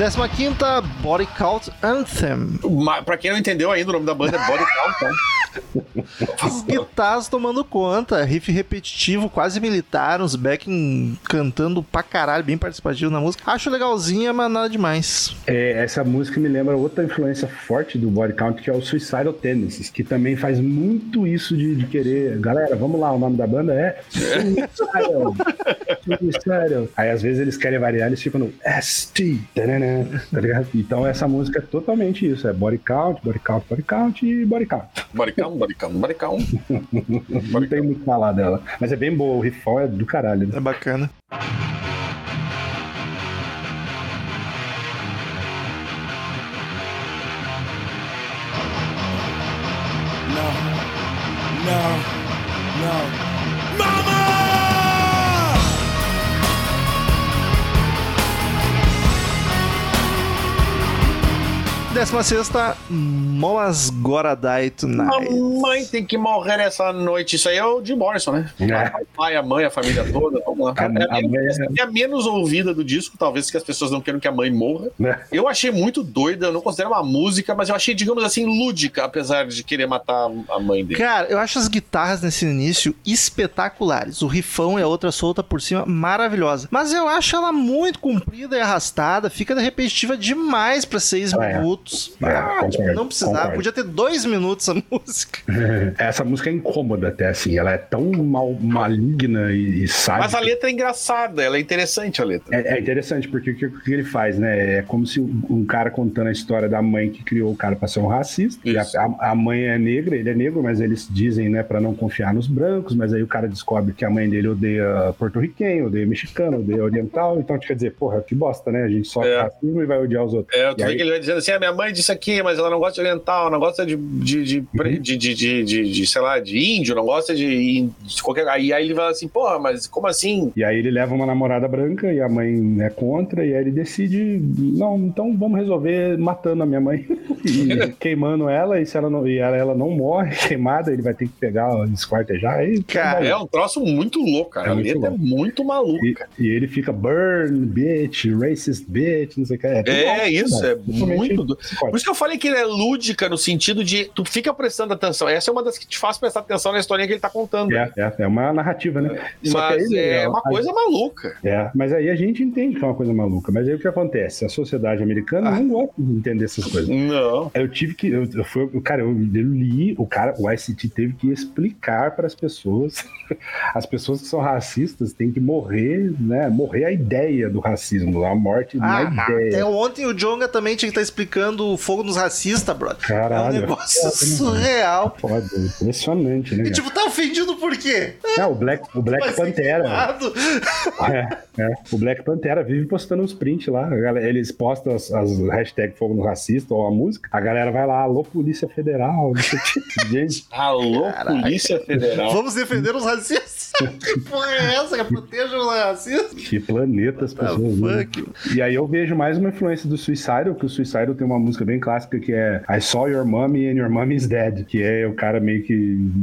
Speaker 1: Décima quinta, Body Count Anthem.
Speaker 2: Ma- Pra quem não entendeu ainda, o nome da banda é Body Count?
Speaker 1: As guitarras tomando conta, riff repetitivo, quase militar, uns backing cantando pra caralho, bem participativo na música. Acho legalzinha, mas nada demais.
Speaker 3: É, essa música me lembra outra influência forte do Body Count, que é o Suicidal Tendencies, que também faz muito isso de, de querer. Galera, vamos lá, o nome da banda é Suicidal. Suicidal. Aí às vezes eles querem variar, eles ficam no ST, tanana, tá ligado? Então essa música é totalmente isso: é Body Count, Body Count, Body Count e Body Count.
Speaker 2: Body Count, Body Count, Body Count.
Speaker 3: Não tem muito falar dela. Mas é bem boa, o riffão é do caralho. né?
Speaker 1: É bacana.
Speaker 7: No. No. No.
Speaker 1: 16 Molas Goradai Tonight.
Speaker 2: Mãe tem que morrer essa noite. Isso aí é o de Morrison, né?
Speaker 3: É.
Speaker 2: Pai, a mãe, a família toda. Vamos lá.
Speaker 3: A,
Speaker 2: é, a,
Speaker 3: a,
Speaker 2: menos, é a menos ouvida do disco, talvez que as pessoas não queiram que a mãe morra.
Speaker 3: É.
Speaker 2: Eu achei muito doida, eu não considero uma música, mas eu achei, digamos assim, lúdica, apesar de querer matar a mãe dele.
Speaker 1: Cara, eu acho as guitarras nesse início espetaculares. O rifão e a outra solta por cima, maravilhosa. Mas eu acho ela muito comprida e arrastada, fica repetitiva demais para seis minutos.
Speaker 3: É,
Speaker 1: Ah, tipo,
Speaker 3: concordo,
Speaker 1: não precisava.
Speaker 3: concordo.
Speaker 1: Podia ter dois minutos a música.
Speaker 3: Essa música é incômoda até, assim. Ela é tão mal, maligna e, e sádica.
Speaker 2: Mas a letra é engraçada, ela é interessante a letra.
Speaker 3: É, é interessante, porque o que, que ele faz, né? É como se um cara contando a história da mãe que criou o cara pra ser um racista. E a, a- mãe é negra, ele é negro, mas eles dizem, né, pra não confiar nos brancos. Mas aí o cara descobre que a mãe dele odeia porto-riquenho, odeia mexicano, odeia oriental. Então, quer dizer, porra, que bosta, né? A gente sofre
Speaker 2: É.
Speaker 3: racismo e vai odiar os outros.
Speaker 2: É, tu vê
Speaker 3: aí-
Speaker 2: que ele vai dizendo assim: a minha mãe disse aqui, mas ela não gosta de oriental, não gosta de, de, de, pre- de, de, de, de- sei lá, de índio, não gosta de, de qualquer. Aí, aí ele fala assim: porra, mas como assim?
Speaker 3: E aí ele leva uma namorada branca e a mãe é contra, e aí ele decide, não, então vamos resolver matando a minha mãe. e queimando ela, e se ela não, e ela, ela não morre queimada, ele vai ter que pegar, esquartejar. Aí,
Speaker 1: Cara,
Speaker 2: É um troço muito louco, cara.
Speaker 3: É
Speaker 2: a
Speaker 3: muito
Speaker 2: letra
Speaker 3: louco.
Speaker 2: é muito
Speaker 3: E,
Speaker 2: maluca.
Speaker 3: e ele fica burn, bitch, racist bitch, não sei o que. É,
Speaker 2: É isso,
Speaker 3: né?
Speaker 2: é muito do-. Por isso que eu falei que ele é lúdica no sentido de tu fica prestando atenção. Essa é uma das que te faz prestar atenção na historinha que ele tá contando.
Speaker 3: É, é, é uma narrativa, né? Só que
Speaker 2: Mas
Speaker 3: aí,
Speaker 2: é uma
Speaker 3: a-
Speaker 2: coisa maluca.
Speaker 3: É, mas aí a gente entende que é uma coisa maluca. Mas aí o que acontece? A sociedade americana não gosta de entender essas coisas.
Speaker 2: Não.
Speaker 3: Eu tive que. Eu, eu fui, eu- cara, eu, eu li, o cara, o ICT teve que explicar para as pessoas. As pessoas que são racistas têm que morrer, né? Morrer a ideia do racismo, a morte
Speaker 1: Ah,
Speaker 3: na ideia.
Speaker 1: até ontem o Jonga também tinha que estar explicando o fogo nos racistas, brother. É
Speaker 3: Caralho.
Speaker 1: um negócio surreal.
Speaker 3: Foda, impressionante, né?
Speaker 1: E tipo, tá ofendido por quê?
Speaker 3: É, o Black, o Black Pantera. É, é. O Black Pantera vive postando uns prints lá. Eles postam as, as hashtags Fogo no Racista ou a música. A galera vai lá, alô, Polícia Federal. não sei o quê. Gente,
Speaker 2: Alô,
Speaker 1: Caraca.
Speaker 2: Polícia Federal.
Speaker 1: Vamos defender os racistas. Que porra é essa? Que protejam os racistas?
Speaker 3: que planeta as pessoas
Speaker 1: fuck?
Speaker 3: E aí eu vejo mais uma influência do Suicidal, que o Suicidal tem uma música bem clássica que é I Saw Your Mommy and Your Mommy is Dead, que é o cara meio que,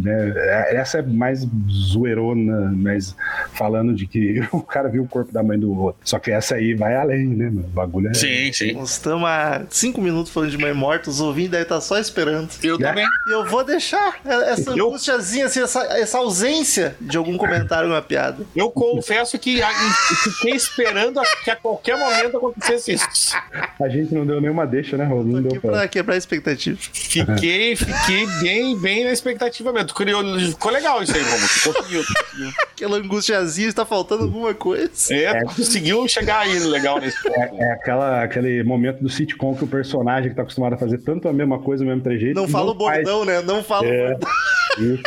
Speaker 3: né, é- essa é mais zoeirona, mas falando de que o cara viu o corpo da mãe do outro. Só que essa aí vai além, né, mano? O bagulho é...
Speaker 2: Sim, sim.
Speaker 1: Nós estamos há cinco minutos falando de mãe morta, os ouvintes devem estar só esperando.
Speaker 2: Eu também.
Speaker 1: E eu vou deixar essa
Speaker 2: Eu-
Speaker 1: angustiazinha, assim, essa, essa ausência de algum comentário, uma piada.
Speaker 2: Eu confesso que a- fiquei esperando a- que a qualquer momento acontecesse isso.
Speaker 3: A gente não deu nenhuma deixa, né, Rô? Não deu pra...
Speaker 1: pra quebrar a expectativa.
Speaker 2: Fiquei, fiquei bem, bem na expectativa mesmo. Criou, ficou legal isso aí, Romulo. Tu conseguiu. conseguiu.
Speaker 1: Aquela angustiazinha, está faltando alguma coisa.
Speaker 2: É, tu conseguiu chegar aí legal nesse ponto.
Speaker 3: É aquela, aquele momento do sitcom que o personagem que tá acostumado a fazer tanto a mesma coisa, o mesmo trejeito.
Speaker 1: Não fala o
Speaker 3: faz.
Speaker 1: bordão, né? Não fala o
Speaker 3: É.
Speaker 1: bordão.
Speaker 3: Isso.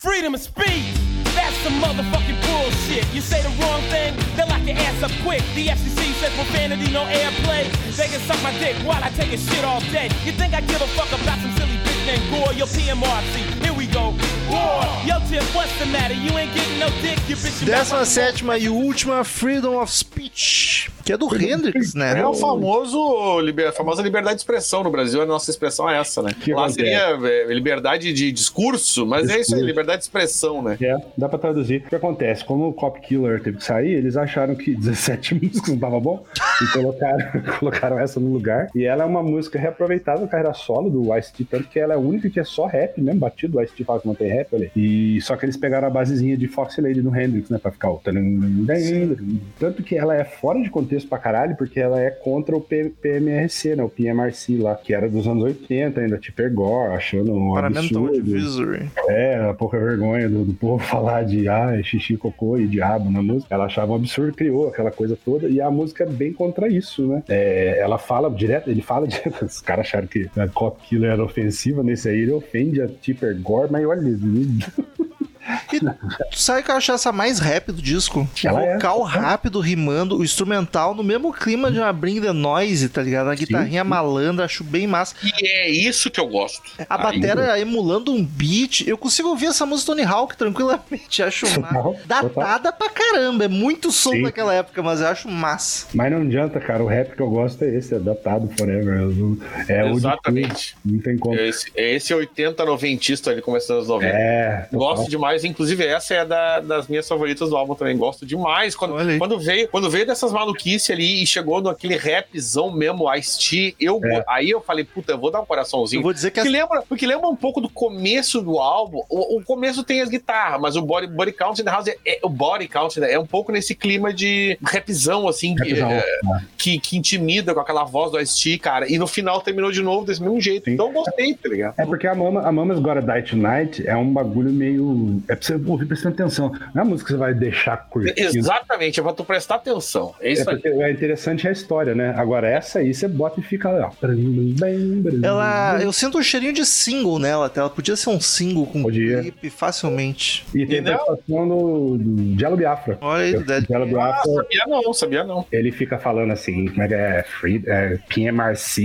Speaker 8: Freedom of speech. That's some motherfucking bullshit. You say the wrong thing, they lock your ass up quick. The FCC says profanity, no airplay. They can suck my dick while I take a shit all day. You think I give a fuck about some silly bitch named Gore? Yo, PMRC, here we go. War. Yo, Tip, what's the matter? You ain't getting no dick, you bitch.
Speaker 1: Décima sétima e última, Freedom of Speech, que é do Hendrix, né?
Speaker 2: É o famoso, liber- a famosa liberdade de expressão no Brasil, a nossa expressão é essa, né?
Speaker 3: Que
Speaker 2: Lá seria é, liberdade de discurso, mas é isso aí,
Speaker 3: Discurso.
Speaker 2: liberdade de expressão, né?
Speaker 3: É, dá pra traduzir. O que acontece? Como o Cop Killer teve que sair, eles acharam que 17 músicas não tava bom e colocaram, colocaram essa no lugar. E ela é uma música reaproveitada da carreira solo do Ice-T, tanto que ela é a única que é só rap mesmo, batido. O Ice-T fala que não tem rap ali. E só que eles pegaram a basezinha de Foxy Lady do Hendrix, né, pra ficar o... Tanto que ela é fora de contexto pra caralho, porque ela é contra o P- PMRC, né, o PMRC lá, que era dos anos 80 ainda, Tipper Gore, achando um
Speaker 1: Paramento
Speaker 3: absurdo.
Speaker 1: Advisory.
Speaker 3: É, a pouca vergonha do, do povo falar de ah, xixi, cocô e diabo na música. Ela achava um absurdo, criou aquela coisa toda, e a música é bem contra isso, né? É, ela fala direto, ele fala direto. Os caras acharam que a Cop Killer era ofensiva, nesse aí ele ofende a Tipper Gore, mas olha.
Speaker 1: E tu sabe que eu acho essa mais rap do disco?
Speaker 3: Ela é.
Speaker 1: vocal rápido, rimando, o instrumental no mesmo clima de uma Bring the Noise, tá ligado? A guitarrinha malandra, acho bem massa.
Speaker 2: E é isso que eu gosto.
Speaker 1: A batera emulando um beat. Eu consigo ouvir essa música Tony Hawk tranquilamente. Acho massa. Datada pra caramba. É muito som
Speaker 3: Sim.
Speaker 1: daquela época, mas eu acho massa.
Speaker 3: Mas não adianta, cara. O rap que eu gosto é esse, é datado forever. É
Speaker 2: Exatamente.
Speaker 3: Não tem como.
Speaker 2: É esse, é esse 80 noventista ali começando nos 90.
Speaker 3: É.
Speaker 2: Gosto demais, inclusive essa é da- das minhas favoritas do álbum também. Gosto demais. Quando, quando veio, quando veio dessas maluquices ali e chegou naquele rapzão mesmo, Ice-T, eu,
Speaker 3: É.
Speaker 2: aí eu falei, puta, eu vou dar um coraçãozinho.
Speaker 1: Eu vou dizer que
Speaker 2: Porque
Speaker 1: as-
Speaker 2: lembra, porque lembra um pouco do começo do álbum. O, o começo tem as guitarras, mas o Body, body Count in the House é, é- o Body Count né, é um pouco nesse clima de rapzão, assim, que,
Speaker 3: Rapzão,
Speaker 2: é,
Speaker 3: é.
Speaker 2: que, que intimida com aquela voz do Ice-T, cara. E no final terminou de novo desse mesmo jeito.
Speaker 3: Sim.
Speaker 2: Então eu gostei, tá ligado?
Speaker 3: É porque a, Mama, a Mama's Gotta Die Tonight é um bagulho meio. É pra você ouvir prestando atenção. Não é uma música que você vai deixar curtindo.
Speaker 2: Exatamente, é pra tu prestar atenção. É
Speaker 3: É
Speaker 2: isso aí.
Speaker 3: porque é interessante a história, né? Agora, essa aí você bota e fica lá. ó.
Speaker 1: Ela. Eu sinto um cheirinho de single nela, até. Ela podia ser um single com
Speaker 3: Podia.
Speaker 1: clipe facilmente.
Speaker 3: E tem a participação do, do Jello Biafra.
Speaker 1: Olha aí, Dead.
Speaker 3: Jello
Speaker 2: Ah,
Speaker 3: Biafra,
Speaker 2: sabia não, sabia não.
Speaker 3: ele fica falando assim, como é que é? Free, é PMRC,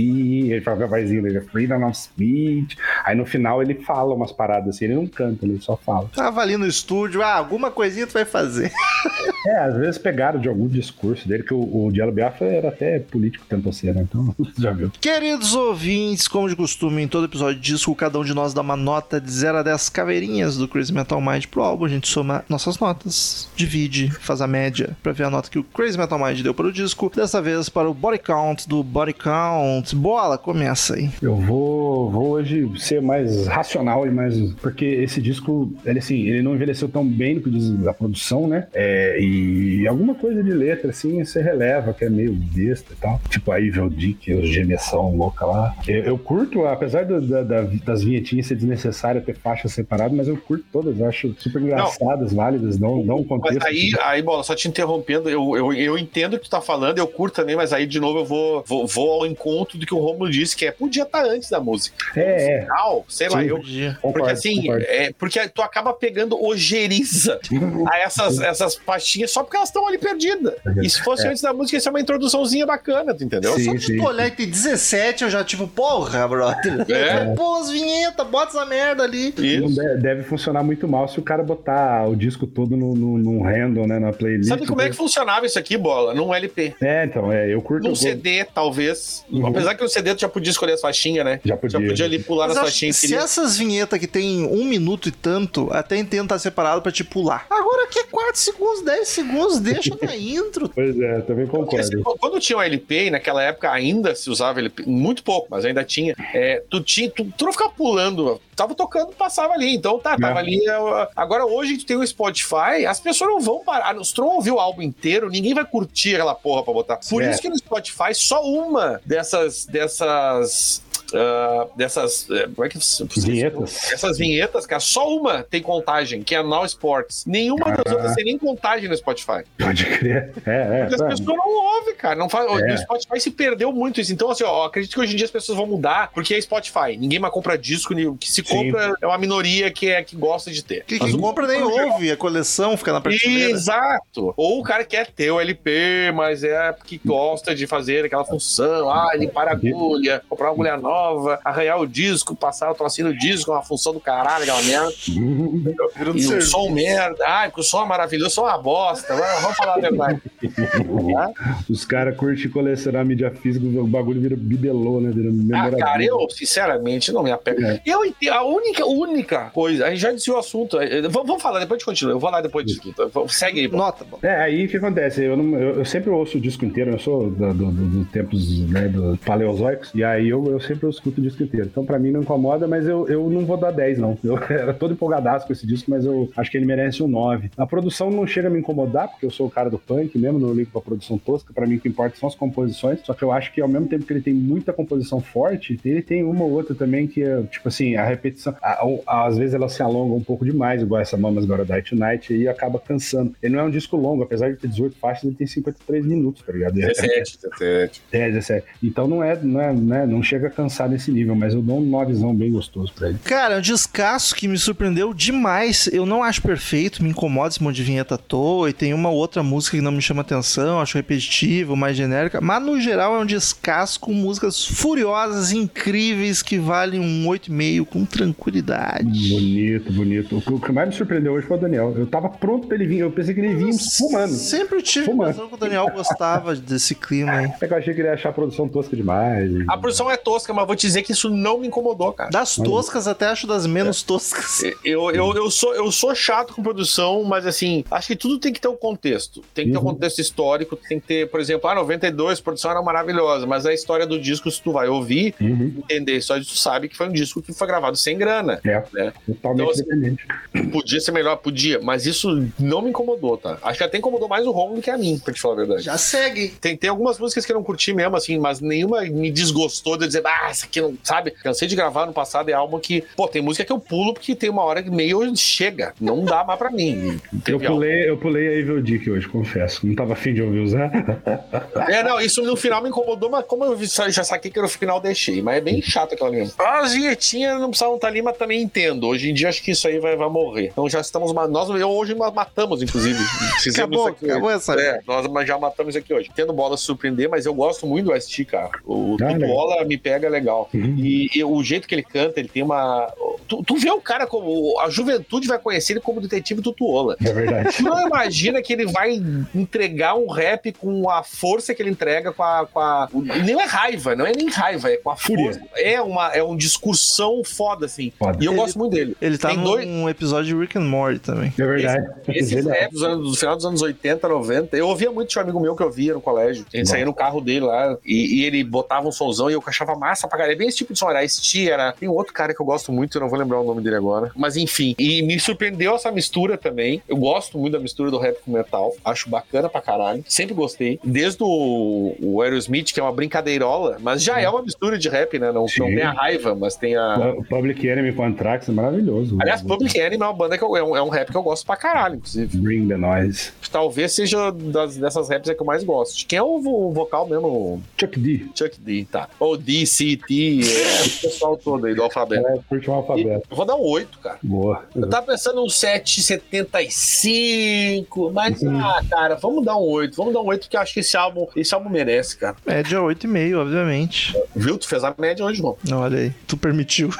Speaker 3: ele fala com a vozinha dele, Freedom of Speech. Aí no final ele fala umas paradas assim, ele não canta, ele só fala.
Speaker 1: Tava ali no estúdio, ah, alguma coisinha tu vai fazer.
Speaker 3: É, às vezes pegaram de algum discurso dele, que o, o Diallo Biafra era até político, tentou ser, né? Então, já viu.
Speaker 1: Queridos ouvintes, como de costume, em todo episódio de disco, cada um de nós dá uma nota de 0 a 10 caveirinhas do Crazy Metal Mind pro álbum. A gente soma nossas notas, divide, faz a média pra ver a nota que o Crazy Metal Mind deu para o disco. Dessa vez para o Body Count do Body Count. Bola, começa aí.
Speaker 3: Eu vou, vou hoje ser mais racional e mais. Porque esse disco, ele assim, ele não envelheceu tão bem no que diz a produção, né? É, e alguma coisa de letra, assim, você releva, que é meio besta e tal. Tipo a Evil Dick, os gemiação louca lá. Eu, eu curto, apesar do- da- da- das vinhetinhas ser desnecessário ter faixas separadas, mas eu curto todas, eu acho super engraçadas, válidas, dão, dão um contexto.
Speaker 2: Mas aí, aí, bola, só te interrompendo, eu, eu, eu entendo o que tu tá falando, eu curto também, mas aí de novo eu vou, vou, vou ao encontro do que o Romulo disse, que é podia estar antes da música.
Speaker 3: É, é.
Speaker 2: Final, sei lá,
Speaker 3: Sim.
Speaker 2: eu.
Speaker 1: Dia.
Speaker 2: Porque
Speaker 3: Concordo,
Speaker 2: assim,
Speaker 3: concordo.
Speaker 2: é, porque tu acaba pegando ojeriza a essas, essas pastinhas só porque elas estão ali perdidas. E se fosse
Speaker 3: É.
Speaker 2: antes da música, isso é uma introduçãozinha bacana, tu entendeu?
Speaker 3: Sim,
Speaker 1: Só de tu olhar e ter 17, eu já, tipo, porra, brother.
Speaker 2: É.
Speaker 1: Pô, as vinhetas, bota essa merda ali.
Speaker 2: Isso.
Speaker 3: de- deve funcionar muito mal se o cara botar o disco todo no, no, num random, né, na playlist.
Speaker 2: Sabe como é que funcionava isso aqui, bola? Num LP.
Speaker 3: É, então, é, eu curto.
Speaker 2: Num
Speaker 3: eu-
Speaker 2: CD, talvez.
Speaker 3: Uhum.
Speaker 2: Apesar que no CD tu já podia escolher as faixinhas, né?
Speaker 3: Já podia.
Speaker 2: Já podia ali pular
Speaker 1: Mas que
Speaker 2: faixinhas.
Speaker 1: se
Speaker 2: queria-
Speaker 1: essas vinhetas que tem um minuto e tanto, até entendo estar separado pra te pular. Agora que é 4 segundos, 10 segundos, deixa na intro.
Speaker 3: Pois é, também
Speaker 2: Porque, assim,
Speaker 3: concordo.
Speaker 2: quando tinha um LP, e naquela época ainda se usava LP, muito pouco, mas ainda tinha, é, tu, tinha tu, tu não ficava pulando, tava tocando, passava ali, então tá, tava
Speaker 3: É.
Speaker 2: ali. é, Agora hoje tu tem o Spotify, as pessoas não vão parar, se tu não ouvir o álbum inteiro, ninguém vai curtir aquela porra pra botar. Por
Speaker 3: É.
Speaker 2: isso que no Spotify só uma dessas, dessas, ah, dessas, é, como é que se-
Speaker 3: Vinhetas.
Speaker 2: Essas vinhetas, cara, só uma tem contagem, que é a Now Sports. Nenhuma das
Speaker 3: Ah.
Speaker 2: outras tem nem contagem no Spotify.
Speaker 3: Pode crer. É, é.
Speaker 2: Porque as pessoas não ouvem, cara. Não faz...
Speaker 3: É.
Speaker 2: O Spotify se perdeu muito isso. Então, assim, ó, acredito que hoje em dia as pessoas vão mudar, porque é Spotify. Ninguém mais compra disco, o que se
Speaker 3: Sim.
Speaker 2: compra é uma minoria que, é, que gosta de ter.
Speaker 1: Que
Speaker 2: Mas
Speaker 1: quem
Speaker 2: o-
Speaker 1: compra nem ouve, a coleção fica na prateleira.
Speaker 2: Exato. Ou o cara quer ter o LP, mas é porque gosta de fazer aquela função, ah, limpar a agulha, comprar uma agulha nova, arranhar o disco, passar o trocinho no disco, uma função do caralho, aquela merda. E o som merda. Ai, porque o som é maravilhoso, o som é uma bosta. Vamos vamos falar a verdade.
Speaker 3: Os caras curtem colecionar mídia física, o bagulho vira bibelô, né? Vira
Speaker 2: Ah, cara, eu, sinceramente, não me apego.
Speaker 3: É.
Speaker 2: Eu entendo, a única, única coisa, a gente já disse o assunto. é, é, Vamos vamos falar, depois a gente continua. Eu vou lá depois disso. aqui? Vamos- Segue aí. pô.
Speaker 1: Nota, bom.
Speaker 3: É, aí o que acontece? Eu, não- eu- eu sempre ouço o disco inteiro, eu sou do, do, do- do tempos né, do paleozoicos, e aí eu, eu sempre escuto o disco inteiro. Então pra mim não incomoda, mas eu, eu não vou dar 10, não. Eu era todo empolgadaço com esse disco, mas eu acho que ele merece um 9. A produção não chega a me incomodar, porque eu sou o cara do punk mesmo, não ligo pra produção tosca. Pra mim o que importa são as composições. Só que eu acho que ao mesmo tempo que ele tem muita composição forte, ele tem uma ou outra também que é, tipo assim, a repetição. a- a- às vezes ela se alonga um pouco demais, igual essa Mamas Gonna Die Tonight, e acaba cansando. Ele não é um disco longo, apesar de ter 18 faixas, ele tem 53 minutos, tá ligado? É,
Speaker 2: 17, 17.
Speaker 3: é, 17. Então não é, não é, né, não chega a cansar nesse nível, mas eu dou um 9zão bem gostoso pra ele.
Speaker 1: Cara, é um descasso que me surpreendeu demais. Eu não acho perfeito, me incomoda esse monte de vinheta à toa. E tem uma outra música que não me chama atenção, acho repetitivo, mais genérica. Mas no geral é um descasso com músicas furiosas, incríveis, que valem um 8,5 com tranquilidade.
Speaker 3: Bonito, bonito. O que- mais me surpreendeu hoje foi o Daniel. Eu tava pronto pra ele vir, eu pensei que ele vinha fumando.
Speaker 1: Sempre tive
Speaker 3: Fumando.
Speaker 1: impressão que o Daniel gostava desse clima aí.
Speaker 3: É que eu achei que ele ia achar a produção tosca demais. e-
Speaker 2: A produção é tosca, mas vou te dizer que isso não me incomodou, cara.
Speaker 1: Das toscas até acho das menos toscas.
Speaker 2: Eu, eu, eu, sou, eu sou chato com produção, mas assim, acho que tudo tem que ter um contexto. Tem que ter um
Speaker 3: Uhum.
Speaker 2: contexto histórico, tem que ter, por exemplo, ah, 92, a produção era maravilhosa, mas a história do disco, se tu vai ouvir,
Speaker 3: Uhum.
Speaker 2: entender a história, tu sabe que foi um disco que foi gravado sem grana.
Speaker 3: É,
Speaker 2: Né?
Speaker 3: totalmente
Speaker 2: Então, assim,
Speaker 3: independente.
Speaker 2: Podia ser melhor, podia, mas isso não me incomodou, tá? Acho que até incomodou mais o Romulo do que a mim, pra te falar a verdade.
Speaker 1: Já segue.
Speaker 2: Tem, tem algumas músicas que eu não curti mesmo, assim, mas nenhuma me desgostou de eu dizer, ah, essa aqui não, sabe? Cansei de gravar no passado, é álbum que, pô, tem música que eu pulo porque tem uma hora que meio chega, não dá mais pra mim.
Speaker 3: Eu pulei, eu pulei a Evil Dick hoje, confesso. Não tava afim de ouvir usar.
Speaker 2: É, não, isso no final me incomodou, mas como eu já saquei que no final deixei, mas é bem chato aquela mesmo. As vinhetinhas não precisavam estar ali, mas também entendo. Hoje em dia acho que isso aí vai, vai morrer. Então já estamos, nós hoje nós matamos, inclusive. Fizemos
Speaker 1: Acabou,
Speaker 2: isso aqui
Speaker 1: acabou
Speaker 2: hoje.
Speaker 1: essa.
Speaker 2: É, nós já matamos isso aqui hoje. Tendo bola surpreender, mas eu gosto muito do ST, cara. O
Speaker 3: Ah, legal.
Speaker 2: Tutuola me pega legal.
Speaker 3: Uhum.
Speaker 2: E, e o jeito que ele canta, ele tem uma. tu, tu vê o cara como. A juventude vai conhecer ele como detetive Tutuola.
Speaker 3: É verdade.
Speaker 2: Tu não imagina que ele vai entregar um rap com a força que ele entrega, com a. Com a nem é raiva, não é nem raiva, é com a
Speaker 3: Fúria.
Speaker 2: força. É uma, é um discursão foda, assim.
Speaker 3: Foda.
Speaker 2: E eu
Speaker 1: Ele-
Speaker 2: gosto muito dele.
Speaker 1: Ele tá
Speaker 2: Tem
Speaker 1: num
Speaker 2: dois-
Speaker 1: episódio de Rick and Morty também.
Speaker 3: É verdade.
Speaker 2: Esse
Speaker 3: Ele é-
Speaker 2: rap dos anos, do final dos anos 80, 90, eu ouvia muito de um amigo meu que eu via no colégio. A gente saía no carro dele lá e, e ele botava um somzão e eu achava massa pra caralho. É bem esse tipo de som. Era Ice-T, era. Tem um outro cara que eu gosto muito, eu não vou lembrar o nome dele agora. Mas enfim. E me surpreendeu essa mistura também. Eu gosto muito da mistura do rap com metal. Acho bacana pra caralho. Sempre gostei. Desde o, o Aerosmith, que é uma brincadeirola, mas já é uma mistura de rap, né? Não, não tem a raiva, mas tem a.
Speaker 3: O Public Enemy com Anthrax é maravilhoso.
Speaker 2: Aliás, Public Enemy é uma banda que eu, é, um, é um rap que eu gosto pra caralho, inclusive.
Speaker 3: Bring the Noise.
Speaker 2: Talvez seja das, dessas raps é que eu mais gosto. Quem é o, vo- vocal mesmo?
Speaker 3: Chuck D.
Speaker 2: Chuck D, tá. Ou D, C, T, é, o pessoal todo aí do alfabeto.
Speaker 3: É, curte um alfabeto.
Speaker 2: eu vou dar um 8, cara.
Speaker 3: Boa.
Speaker 2: Eu tava pensando um 7,75, mas, ah, cara, vamos dar um 8. Vamos dar um 8 porque eu acho que esse álbum, esse álbum merece, cara.
Speaker 1: Média 8,5, obviamente.
Speaker 2: Viu? Tu fez a média hoje, irmão.
Speaker 1: Olha aí, tu permitiu.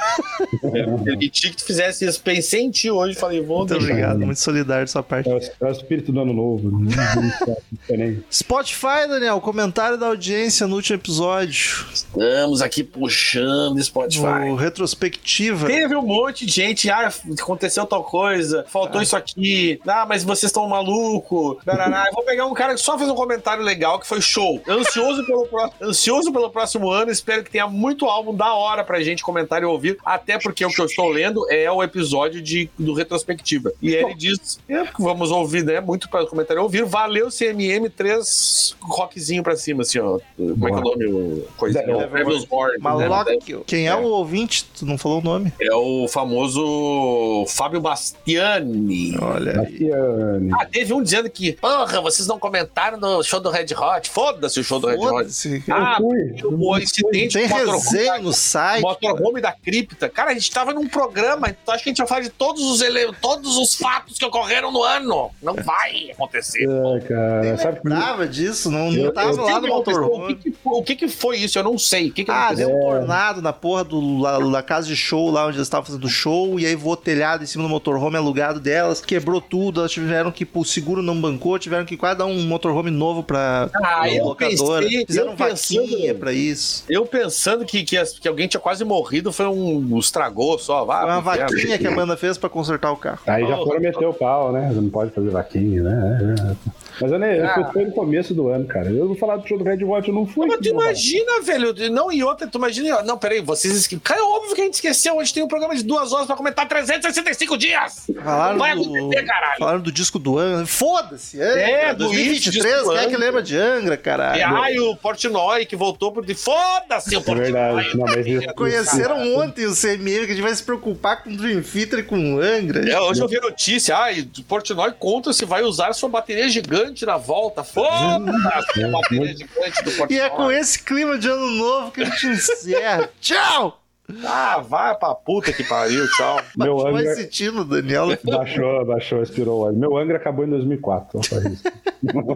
Speaker 2: Eu permiti que tu fizesse isso. Pensei em ti hoje, falei, vou
Speaker 1: Muito
Speaker 2: deixar.
Speaker 1: obrigado, muito solidário da sua parte.
Speaker 3: É o, é o espírito do ano novo. Não- não nem.
Speaker 1: Spotify, Daniel, comentário da audiência no último episódio.
Speaker 2: Estamos aqui puxando Spotify.
Speaker 1: No retrospectiva.
Speaker 2: Teve um monte de gente, ah, aconteceu tal coisa, faltou isso aqui, ah, mas vocês estão maluco, barará. Eu vou pegar um cara que só fez um comentário legal que foi show. Ansioso pelo, pró- ansioso pelo próximo ano, espero que tenha muito álbum da hora pra gente comentar e ouvir, até porque o que eu estou lendo é o episódio de, do retrospectiva. E ele diz, é, vamos ouvir, né, muito para comentário e ouvir, valeu CMM, três rockzinho pra cima, assim, ó. Como é que é o nome? O Coisinha,
Speaker 3: Devil-
Speaker 2: Devil's Born. Né?
Speaker 1: Maloc. Quem é o ouvinte? Tu não falou o nome?
Speaker 2: É o famoso Fábio Bastiani.
Speaker 1: Olha aí.
Speaker 3: Bastiani.
Speaker 2: Ah, teve um dizendo que, porra, vocês não comentaram no show do Red Hot. Foda-se o show do Red Hot. Ah, o incidente
Speaker 1: Tem resenha
Speaker 2: da-
Speaker 1: no site.
Speaker 2: Motorhome da cripta. Cara, a gente tava num programa, então acho que a gente vai falar de todos os, ele... todos os fatos que ocorreram no ano. Não vai acontecer.
Speaker 3: É, cara. Sabe
Speaker 1: Lembrava disso, não, não
Speaker 3: Eu-
Speaker 1: tava
Speaker 2: Eu
Speaker 1: lá no
Speaker 2: pensei, O que,
Speaker 1: motorhome.
Speaker 2: que, foi- o que que foi isso? Eu não sei. O que que
Speaker 1: Ah,
Speaker 2: aconteceu?
Speaker 1: Deu um tornado na porra do, lá, da casa de show, lá onde eles estavam fazendo show, e aí voou telhado em cima do motorhome alugado delas, quebrou tudo, elas tiveram que, o seguro não bancou, tiveram que quase dar um motorhome novo pra
Speaker 2: Ah, eu
Speaker 1: locadora.
Speaker 2: pensei-
Speaker 1: Fizeram
Speaker 2: eu pensando-
Speaker 1: vaquinha pra isso.
Speaker 2: Eu pensando que, que, as- que alguém tinha quase morrido, foi um. estragou só. Vá,
Speaker 1: Foi uma
Speaker 2: inferno.
Speaker 1: vaquinha que a banda fez pra consertar o carro.
Speaker 3: Aí já
Speaker 2: Oh,
Speaker 3: foram meter o pau, né? Não pode fazer vaquinha, né? É, é. Mas eu nem. Eu
Speaker 2: Ah.
Speaker 3: fui no começo do ano, cara. Eu vou falar do show do Red Hot, eu não fui.
Speaker 2: Mas tu imagina, velho. Não, e outra, tu imagina. Não, peraí, vocês esque... Cara, é óbvio que a gente esqueceu. Hoje tem um programa de duas horas pra comentar 365 dias.
Speaker 1: Falaram
Speaker 2: Vai
Speaker 1: do,
Speaker 2: acontecer, caralho.
Speaker 1: falaram do disco do Angra. Foda-se.
Speaker 2: É, do
Speaker 1: 2023,
Speaker 2: disco do
Speaker 1: quem é que lembra de Angra,
Speaker 2: E
Speaker 1: caralho?
Speaker 2: ai, o Portnoy que voltou pro. Foda-se o
Speaker 3: É
Speaker 2: Portnoy.
Speaker 3: verdade. Não, mas isso,
Speaker 1: Conheceram ontem o CMM, que a gente vai se preocupar com o Dream Theater e com o Angra.
Speaker 2: É, hoje eu vi notícia, ai, o Portnoy conta se vai usar sua bateria gigante na volta. Foda-se a bateria gigante do Portnoy.
Speaker 1: E é com esse clima de ano novo que a gente encerra. Tchau!
Speaker 2: Ah, vai pra puta que pariu, tchau.
Speaker 3: Meu Angra-
Speaker 1: esse tino, Daniel.
Speaker 3: Baixou, baixou, expirou o óleo. Meu Angra acabou em 2004. Só pra isso.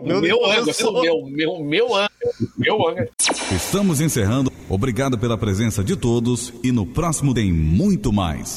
Speaker 1: Meu,
Speaker 2: Meu ângulo,
Speaker 1: sou-
Speaker 2: meu, meu, meu ângulo, meu ângulo.
Speaker 9: Estamos encerrando. Obrigado pela presença de todos e no próximo tem muito mais.